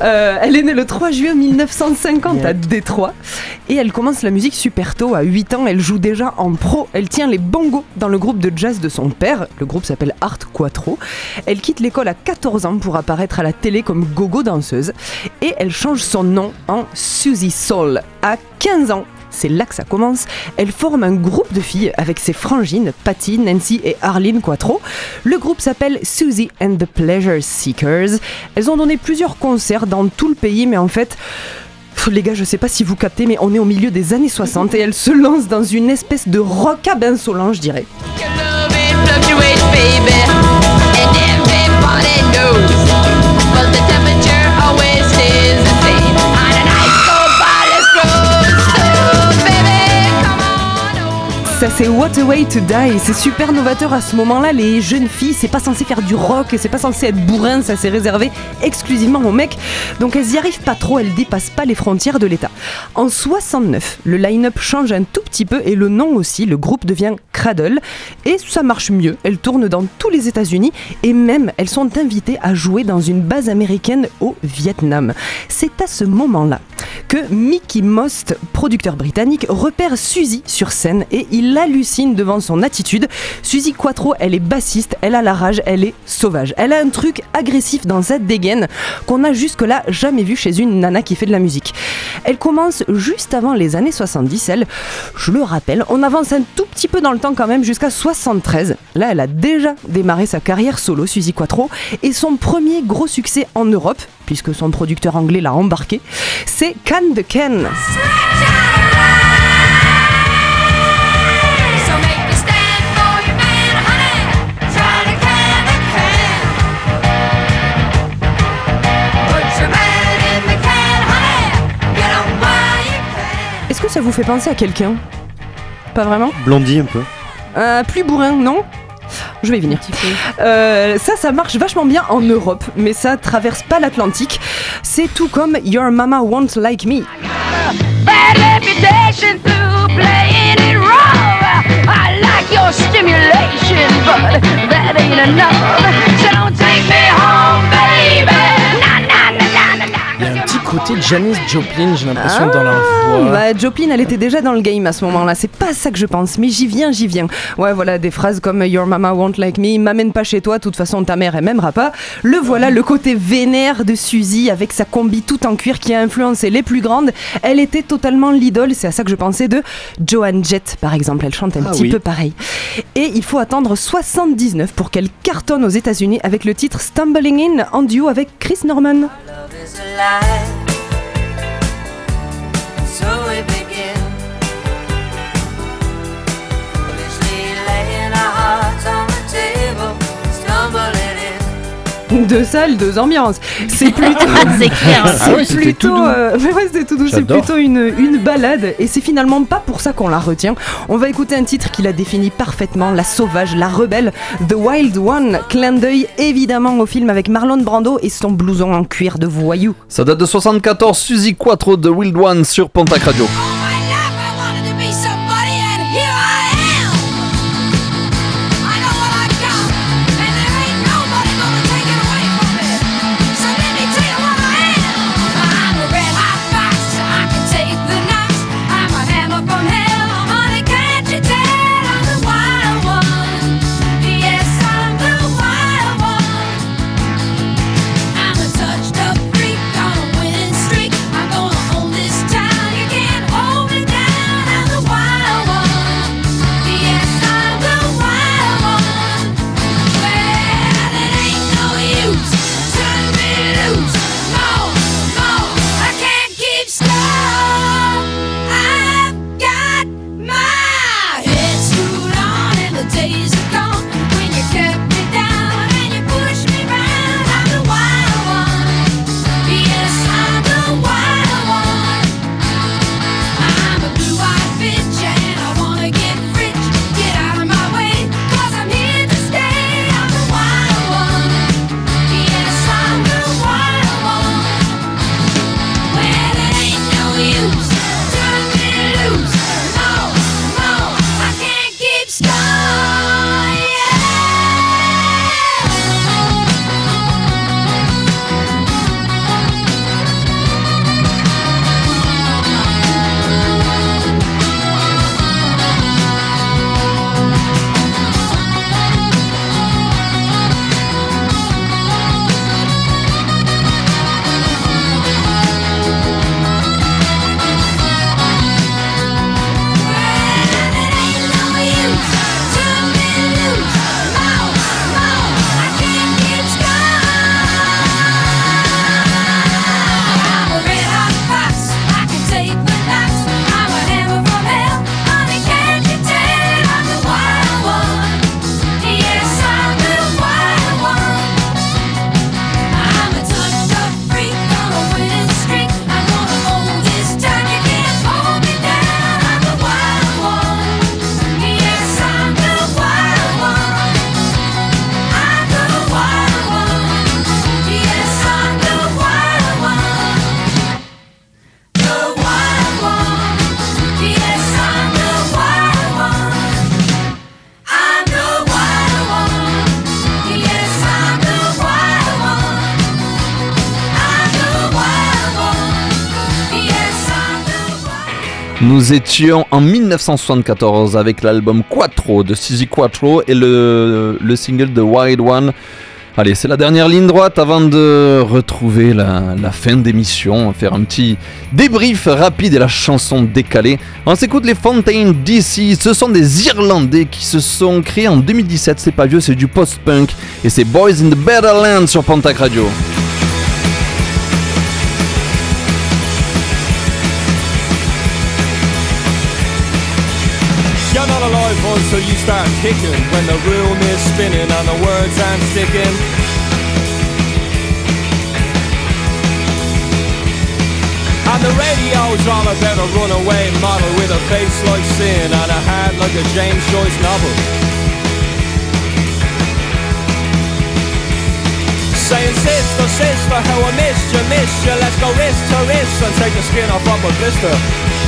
Euh, elle est née le 3 juillet 1950 à Détroit et elle commence la musique super tôt. À 8 ans, elle joue déjà en pro. Elle tient les bongos dans le groupe de jazz de son père. Le groupe s'appelle Art Quattro. Elle quitte l'école à 14 ans pour apparaître à la télé comme gogo danseuse et elle change son nom en Suzy Soul. À 15 ans, c'est là que ça commence. Elle forme un groupe de filles avec ses frangines, Patty, Nancy et Arlene Quattro. Le groupe s'appelle Suzy and the Pleasure Seekers. Elles ont donné plusieurs concerts dans tout le pays, mais en fait. Les gars, je sais pas si vous captez, mais on est au milieu des années 60 et elles se lancent dans une espèce de rock insolent, je dirais. Ça c'est What a Way to Die, c'est super novateur à ce moment-là, les jeunes filles, c'est pas censé faire du rock, c'est pas censé être bourrin, ça c'est réservé exclusivement aux mecs, donc elles y arrivent pas trop, elles dépassent pas les frontières de l'État. En 69, le line-up change un tout petit peu et le nom aussi, le groupe devient Cradle, et ça marche mieux, elles tournent dans tous les États-Unis et même elles sont invitées à jouer dans une base américaine au Vietnam. C'est à ce moment-là que Mickey Most, producteur britannique, repère Suzy sur scène et il hallucine devant son attitude. Suzy Quattro, elle est bassiste, elle a la rage, elle est sauvage. Elle a un truc agressif dans sa dégaine qu'on a jusque-là jamais vu chez une nana qui fait de la musique. Elle commence juste avant les années 70, elle, je le rappelle, on avance un tout petit peu dans le temps quand même jusqu'à 73. Là, elle a déjà démarré sa carrière solo, Suzy Quattro, et son premier gros succès en Europe, puisque son producteur anglais l'a embarqué, c'est Can de Ken. Ça vous fait penser à quelqu'un? Pas vraiment? Blondie un peu. Euh, Plus bourrin, non? Je vais y venir. Euh, ça, ça marche vachement bien en Europe, mais ça traverse pas l'Atlantique. C'est tout comme Your Mama Won't Like Me. Bad reputation through playing it wrong. I like your stimulation, but that ain't enough. So don't take me home, baby. Côté Janis Joplin, j'ai l'impression, Ah, dans la voix. Bah, Joplin, elle était déjà dans le game à ce moment-là. C'est pas ça que je pense, mais j'y viens, j'y viens. Ouais, voilà, des phrases comme Your mama won't like me, m'amène pas chez toi, de toute façon ta mère elle m'aimera pas. Le voilà, le côté vénère de Suzy avec sa combi tout en cuir qui a influencé les plus grandes. Elle était totalement l'idole, c'est à ça que je pensais de Joan Jett par exemple. Elle chante un Ah petit oui. peu pareil. Et il faut attendre 79 pour qu'elle cartonne aux États-Unis avec le titre Stumbling In en duo avec Chris Norman. Deux salles, deux ambiances. C'est plutôt. C'est clair. C'est Ah ouais, plutôt. tout euh, mais ouais, c'est tout doux. C'est plutôt une, une balade. Et c'est finalement pas pour ça qu'on la retient. On va écouter un titre qui la définit parfaitement la sauvage, la rebelle, The Wild One. Clin d'œil évidemment au film avec Marlon Brando et son blouson en cuir de voyou. Ça date de 74, Suzy Quattro de Wild One sur Pontac Radio. En 1974 avec l'album Quattro de Suzy Quattro et le, le single de Wild One. Allez, c'est la dernière ligne droite avant de retrouver la, la fin d'émission, faire un petit débrief rapide et la chanson décalée. On s'écoute les Fontaine DC, ce sont des Irlandais qui se sont créés en 2017, c'est pas vieux, c'est du post-punk et c'est Boys in the Better Land sur Pontac Radio. Alive until you start kicking When the room is spinning and the words aren't sticking. And the radio's all about a runaway model With a face like sin and a heart like a James Joyce novel. Saying sister, sister, how I missed you, missed you. Let's go wrist to wrist and take the skin off of a blister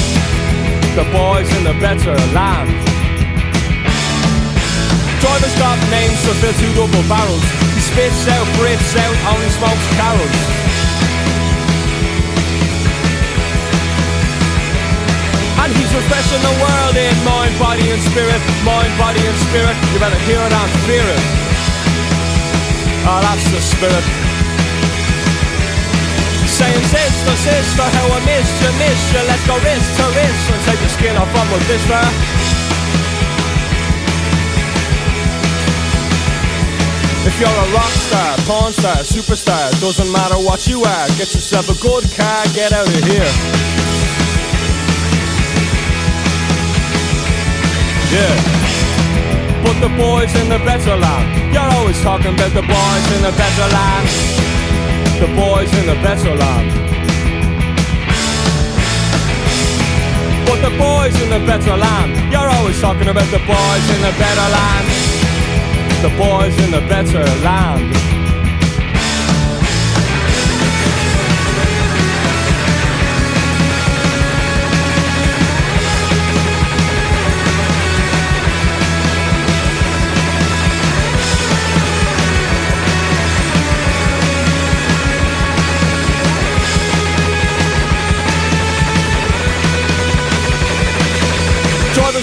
the boys in the better land. Drivers got names to fill two double barrels. He spits out, breathes out, only smokes carols. And he's refreshing the world in mind, body and spirit. Mind, body and spirit. You better hear it and fear it. Oh, that's the spirit. Saying sister, sister, how I missed you, missed you. Let's go wrist to wrist and take the skin off of a blister If you're a rock star, porn star, superstar Doesn't matter what you are Get yourself a good car, get out of here. Yeah. Put the boys in the better land. You're always talking about the boys in the better land the boys in the better land. But the boys in the better land, you're always talking about the boys in the better land. The boys in the better land.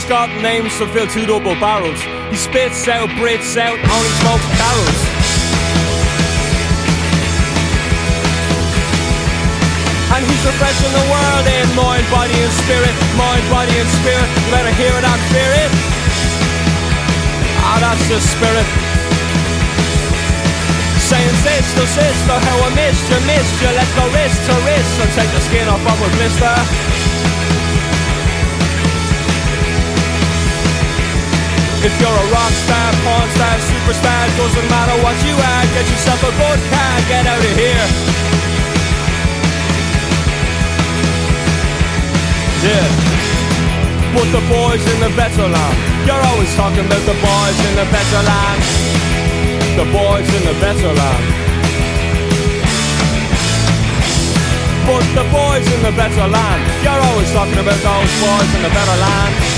Got names to fill two double barrels. He spits out, breathes out, only smokes carols. And he's refreshing the world in mind, body and spirit. Mind, body and spirit. You better hear it and fear it. Ah, that's the spirit. Saying sister, sister, how I missed you, missed you. Let's go wrist to wrist and take the skin off of a blister. If you're a rock star, porn star, superstar, doesn't matter what you are, get yourself a good car, get out of here. Yeah. Put the boys in the better land. You're always talking about the boys in the better land. The boys in the better land. Put the boys in the better land. You're always talking about those boys in the better land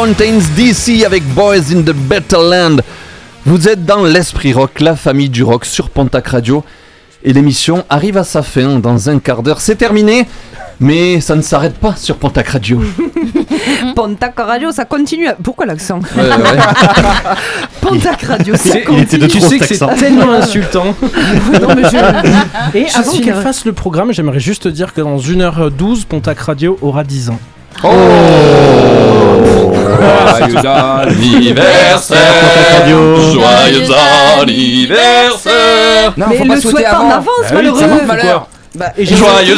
Fountains DC avec Boys in the Better Land. Vous êtes dans l'Esprit Rock, la famille du rock sur Pontac Radio. Et l'émission arrive à sa fin dans un quart d'heure. C'est terminé, mais ça ne s'arrête pas sur Pontac Radio. Pontac Radio, ça continue. à- Pourquoi l'accent Ouais, ouais. Pontac Radio, ça C'est- continue. tu sais que c'est tellement insultant. Non, mais je- Et Je avant qu'elle fasse le programme, j'aimerais juste dire que dans 1h12, Pontac Radio aura 10 ans. Oh Joyeux anniversaire Joyeux anniversaire Non, Mais faut le pas souhaiter souhaite pas en avant. avance, oui, malheureux. ça monte malheur. Bah, Joyeux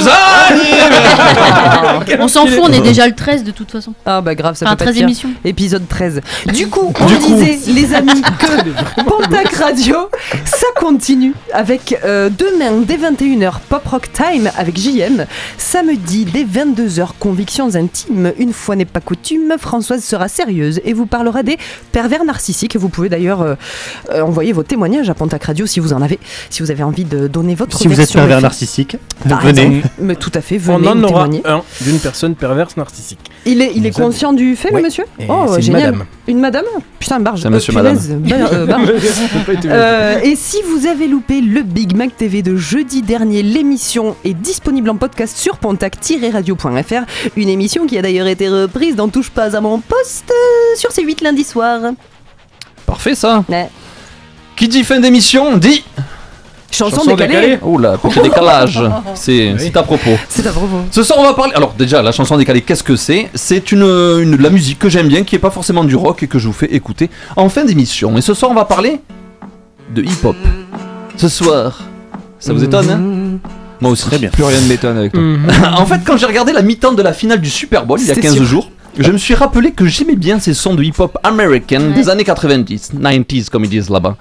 anniversaire On s'en fout, on est déjà le 13 de toute façon. Ah bah grave, ça Enfin, peut pas 13 être pire. émissions. Épisode 13. Du coup, on Du coup. disait, les amis, que Pontac Radio, ça continue avec euh, demain dès 21h Pop Rock Time avec JM. Samedi dès 22h Convictions intimes. Une fois n'est pas coutume, Françoise sera sérieuse et vous parlera des pervers narcissiques. Vous pouvez d'ailleurs euh, euh, envoyer vos témoignages à Pontac Radio si vous en avez, si vous avez envie de donner votre Si vous êtes pervers narcissique, Par venez. exemple. Mais tout à fait, venez On en aura témoigner. un d'une personne perverse narcissique. Il est, il est conscient du fait, Oui. le monsieur Et Oh, c'est une génial. madame. Une madame Putain, barge. C'est monsieur, punaise, bar- euh, Euh, et si vous avez loupé le Big Mac TV de jeudi dernier, l'émission est disponible en podcast sur pontac-radio.fr. Une émission qui a d'ailleurs été reprise dans Touche pas à mon poste euh, sur ces 8 lundis soirs. Parfait ça Ouais. Qui dit fin d'émission dit Chanson, Chanson décalée. décalée. Oh là, petit décalage C'est à propos. C'est à propos. Ce soir, on va parler. Alors, déjà, la chanson décalée, qu'est-ce que c'est? C'est une, une- de la musique que j'aime bien, qui est pas forcément du rock et que je vous fais écouter en fin d'émission. Et ce soir, on va parler de hip-hop. Ce soir, ça vous étonne hein? Moi aussi. Très bien. Plus rien ne m'étonne avec toi. en fait, quand j'ai regardé la mi-temps de la finale du Super Bowl il y a C'était 15 sûr. jours, je me suis rappelé que j'aimais bien ces sons de hip-hop américain des années 90, 90s comme ils disent là-bas.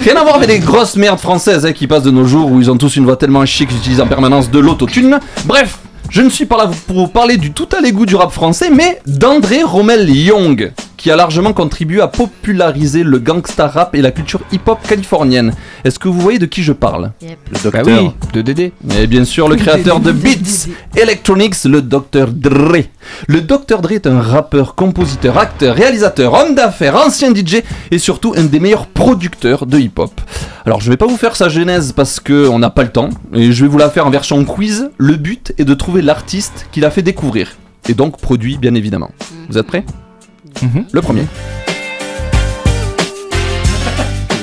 Rien à voir avec les grosses merdes françaises hein, qui passent de nos jours où ils ont tous une voix tellement chic qu'ils utilisent en permanence de l'autotune. Bref, je ne suis pas là pour vous parler du tout à l'égout du rap français, mais d'André Rommel Young, qui a largement contribué à populariser le gangsta rap et la culture hip-hop californienne. Est-ce que vous voyez de qui je parle Le Bah docteur. oui, de Dédé. et bien sûr, le créateur de Beats Electronics, le Dr. Dre. Le Dr. Dre est un rappeur, compositeur, acteur, réalisateur, homme d'affaires, ancien DJ et surtout un des meilleurs producteurs de hip-hop. Alors, je vais pas vous faire sa genèse parce que on n'a pas le temps et je vais vous la faire en version quiz. Le but est de trouver l'artiste qui l'a fait découvrir et donc produit, bien évidemment. Vous êtes prêts? Mhm. Le premier.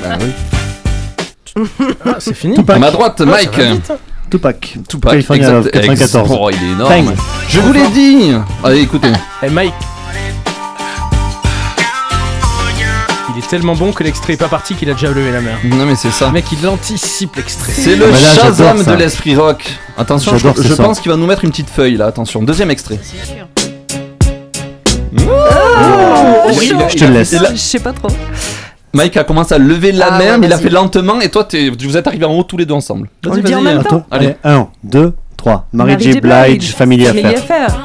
Bah oui. Ah, c'est fini. À ma droite, Ah, Mike. vite. Tupac. Tupac, California exact- Love, 94. ex- Oh, il est énorme. Bang. Je vous l'ai dit. Allez, écoutez. Eh Mike. Il est tellement bon que l'extrait est pas parti qu'il a déjà levé la main. Non mais c'est ça. Le mec, il anticipe l'extrait. C'est le Ah, là, Shazam de l'esprit rock. Attention, je, pense qu'il va nous mettre une petite feuille là. Attention, deuxième extrait. C'est sûr. Oh, chaud. je te laisse. Je sais pas trop. Mike a commencé à lever la Ah main, ouais, mais il a vas-y. fait lentement et toi t'es- vous êtes arrivés en haut tous les deux ensemble. On Vas-y, le dit en vas-y, même temps Allez. Allez, 1, 2, 3. Mary J. Blige, Family Affair. Affair.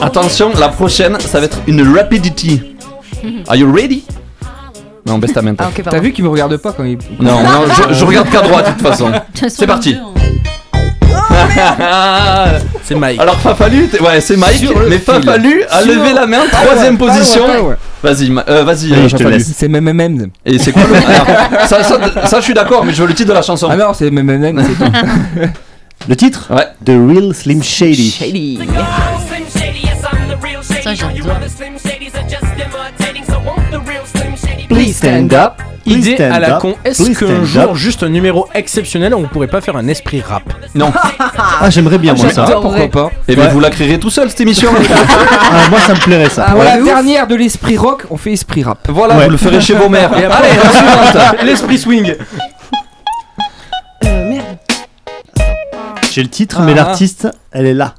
Attention, la prochaine, ça va être une rapidity. Are you ready? Non, baisse ta main. toi. Ah, ok, T'as pardon. vu qu'il me regarde pas quand il. Non, non, je, je regarde qu'à droite de toute façon. C'est parti. C'est Mike. Alors Fafalu, ouais c'est Mike, mais. Fafalu a levé la main, troisième position. Vas-y, euh, vas-y, Allez, je te Fafalu. laisse. C'est MMM. Et c'est quoi le Alors, ça, ça, ça, je suis d'accord, mais je veux le titre de la chanson. Ah non, c'est MMM. c'est tout. Le titre Ouais. The Real Slim Shady. Shady. Ça, j'adore. Please stand up. Please Idée stand à la up. con. Est-ce Please qu'un stand jour, up. juste un numéro exceptionnel, on pourrait pas faire un esprit rap? Non. Ah, j'aimerais bien moi ça. Pourquoi pas? Et bien Ouais. vous la créerez tout seul cette émission. Ah, moi ça me plairait ça. Ah ouais, la dernière de l'esprit rock, on fait esprit rap. voilà, Ouais. vous le ferez chez vos mères. Et Allez, après- la suivante. L'esprit swing Euh, merde. J'ai le titre, mais Ah. l'artiste, elle est là.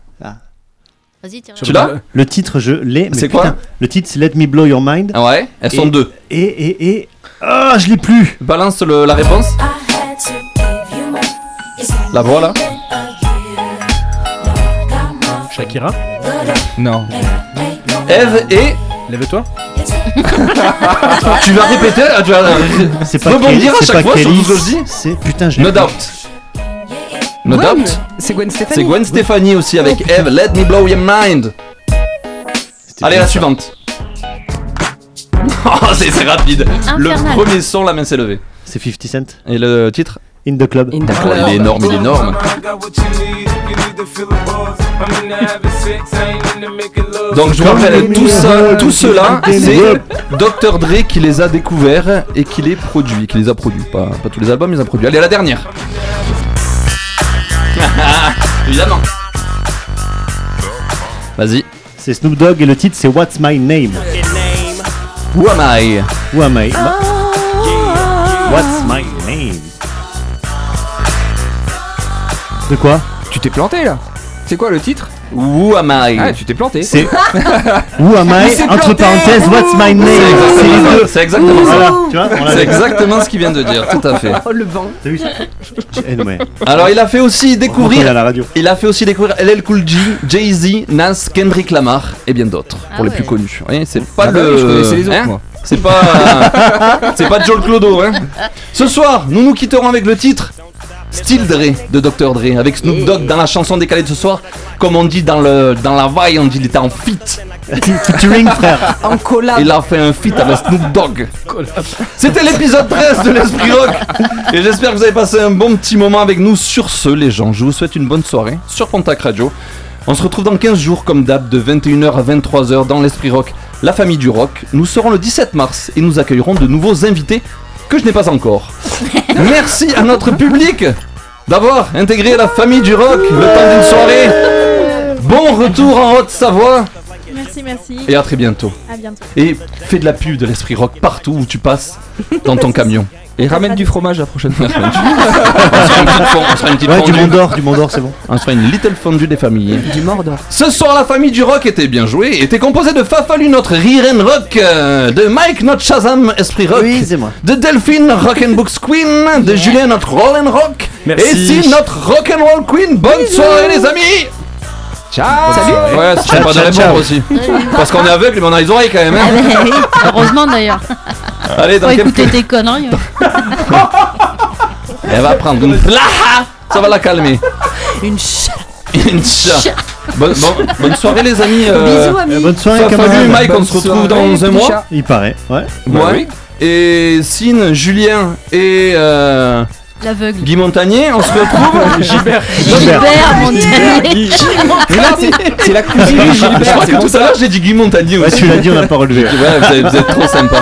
Vas-y, tire. Tu l'as Le titre, je l'ai. mais C'est quoi putain, Le titre, c'est Let Me Blow Your Mind. Ah Ouais, elles sont Et- deux. Et, et, et. Ah, je l'ai plus. Balance le- la réponse. La voix là. Shakira, Non. Eve et. lève-toi. Tu vas répéter, ah, tu vas C'est pas rebondir à c'est chaque pas fois sur tout ce que je dis. C'est putain, je l'ai No plus. doubt. No Gwen. doubt. C'est Gwen Stefani. C'est Gwen Stefani aussi avec Eve. Let me blow your mind. Allez, la ça. suivante. Oh, c'est c'est rapide. Le premier son, la main s'est levée. C'est 50 Cent. Et le titre In the club. In the Oh, il est énorme, il est énorme. Donc je vous rappelle, tout ça, tout cela, c'est Dr Dre qui les a découverts et qui les produit, qui les a produits, pas, pas tous les albums, il les a produits. Allez, à la dernière. Évidemment. Vas-y. C'est Snoop Dogg et le titre c'est What's My Name? Who am I? Who am I? What's my name? De quoi? Tu t'es planté là C'est quoi le titre Who am I? Ah, tu t'es planté. C'est Who am I? S'est Entre planté. parenthèses, What's my name? C'est les exactement, deux. c'est exactement Voilà, ça. tu vois, on C'est exactement ce qu'il vient de dire, tout à fait. Oh le vent. T'as vu ça Eh, non, mais- Alors il a fait aussi On est découvrir à la radio. Il a fait aussi découvrir LL Cool J, Jay-Z, Nas, Kendrick Lamar et bien d'autres pour les plus connus. Vous voyez, c'est pas Ah bah le oui, je connaissais les autres, hein moi. C'est pas c'est pas Joel Clodo hein. Ce soir, nous nous quitterons avec le titre Still Dre de Dr Dre avec Snoop Dogg dans la chanson décalée de ce soir. Comme on dit dans le dans la vaille, on dit il était en fit. Featuring frère. En collab. Il a fait un feat avec Snoop Dogg. C'était l'épisode 13 de l'Esprit Rock. Et j'espère que vous avez passé un bon petit moment avec nous. Sur ce, les gens, je vous souhaite une bonne soirée sur Pontac Radio. On se retrouve dans 15 jours, comme d'hab, de 21h à 23h dans l'Esprit Rock, la famille du rock. Nous serons le 17 mars et nous accueillerons de nouveaux invités que je n'ai pas encore. Merci à notre public d'avoir intégré la famille du rock le temps d'une soirée. Bon retour en Haute-Savoie Merci, merci. et à très bientôt. À bientôt. Et fais de la pub de l'esprit rock partout où tu passes dans ton camion. Et ramène du fromage la prochaine fois. on sera une petite Ouais, du fondue. Mont d'Or, du Mont d'Or, c'est bon. On sera une little fondue des familles. Du Mordor. Ce soir, la famille du rock était bien jouée, était composée de Fafalu, notre Rire and Rock, euh, de Mike, notre Shazam Esprit Rock, Oui, c'est moi. de Delphine, Rock and Books Queen, de Julien, notre Roll and Rock, Merci. et si notre Rock and Roll Queen. Bonne soirée, les amis! Ciao Salut! Ouais, je sais pas de ciao, répondre ciao. aussi. Parce qu'on est aveugle, mais on a les oreilles quand même. Ah hein. bah oui, Heureusement d'ailleurs. Allez, dans quelques... écouter tes conneries. ouais. Elle va prendre une plaha Ça va la calmer. Une ch... Une chat. Bonne, bon- bonne soirée les amis. euh, Bisous, amis. Euh, Bonne soirée, Fafalu, camarades. Mike, on se retrouve soirée, dans un mois. chat. Il paraît, ouais. Bah Ouais. Et Sine, Julien et euh, L'aveugle. Guy Montagnier, on se retrouve. Gilbert. Gilbert Montagnier. C'est- la cousine de Je Gilbert. crois c'est que tout à l'heure j'ai dit Guy Montagnier Ouais, aussi. tu l'as dit, on n'a pas relevé. Ouais, vous êtes, vous êtes trop sympa.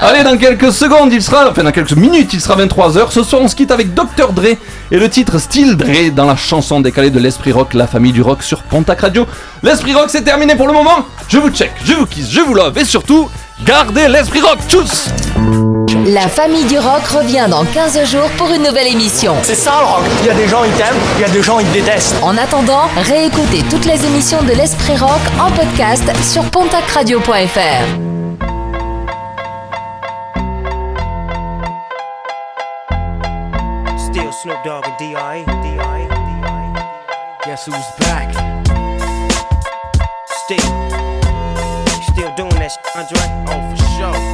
Allez, dans quelques secondes, il sera, enfin dans quelques minutes, il sera 23h. Ce soir, on se quitte avec Dr. Dre et le titre Still Dre dans la chanson décalée de l'Esprit Rock, la famille du rock sur Pontac Radio. L'Esprit Rock, c'est terminé pour le moment. Je vous check, je vous kiss, je vous love et surtout, gardez l'Esprit Rock. Tchuss La famille du rock revient dans 15 jours pour une nouvelle émission. C'est ça le rock. Il y a des gens, ils t'aiment, il y a des gens, ils te détestent. En attendant, réécoutez toutes les émissions de l'Esprit Rock en podcast sur pontacradio.fr. Still Snoop Dogg and D.I. D.I. Guess who's back? Still. Still doing that, sh- Andre? Oh, for sure.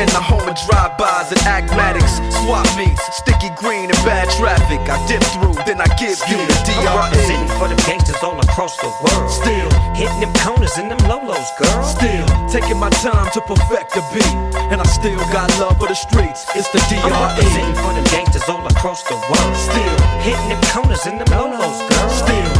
In the home of drive-bys and acmatics, swap meets, sticky green and bad traffic. I dip through, then I give you the I'm DRE. for them gangsters all across the world. Still hitting them corners and them lolos, girl. Still taking my time to perfect the beat, and I still got love for the streets. It's the I'm DRE. for them gangsters all across the world. Still hitting them corners and them lolos, girl. Still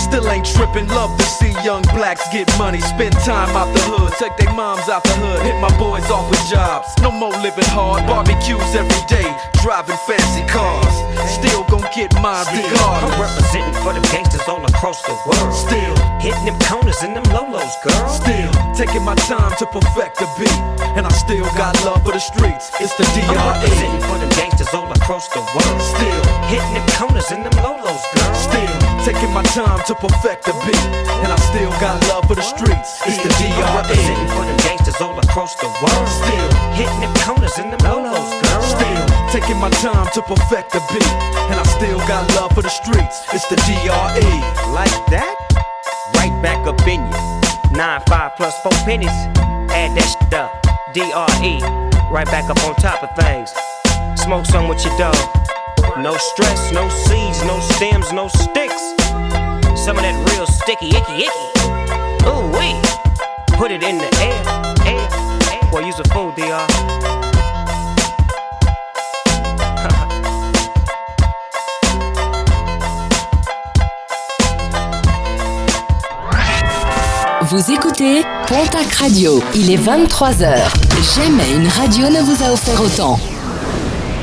Still ain't tripping, love to see young blacks get money. Spend time out the hood, take their moms out the hood, hit my boys off with jobs. No more living hard, barbecues every day, driving fancy cars. Still gon' get mine I'm regardless. representing for them gangsters all across the world. Still hitting them corners and them lolos, girl. Still taking my time to perfect the beat, and I still got love for the streets. It's the I'm representing for them gangsters all across the world. Still hitting them corners and them lolos, girl. Still taking my time to perfect the beat, and I still got love for the streets. It's the I'm representing DRE. for them gangsters all across the world. Still hitting them corners and them lolos, girl. Still taking my time to perfect the beat, and I still got love for the streets. It's the DRE. Like that? Right back up in you. Nine, five plus four pennies. Add that shit up. DRE. Right back up on top of things. Smoke some with your dog. No stress, no seeds, no stems, no sticks. Some of that real sticky, icky, icky. Ooh, wee. Put it in the air, air, air. Boy, use a fool, DR. Vous écoutez Pontac Radio. Il est 23h. Jamais une radio ne vous a offert autant.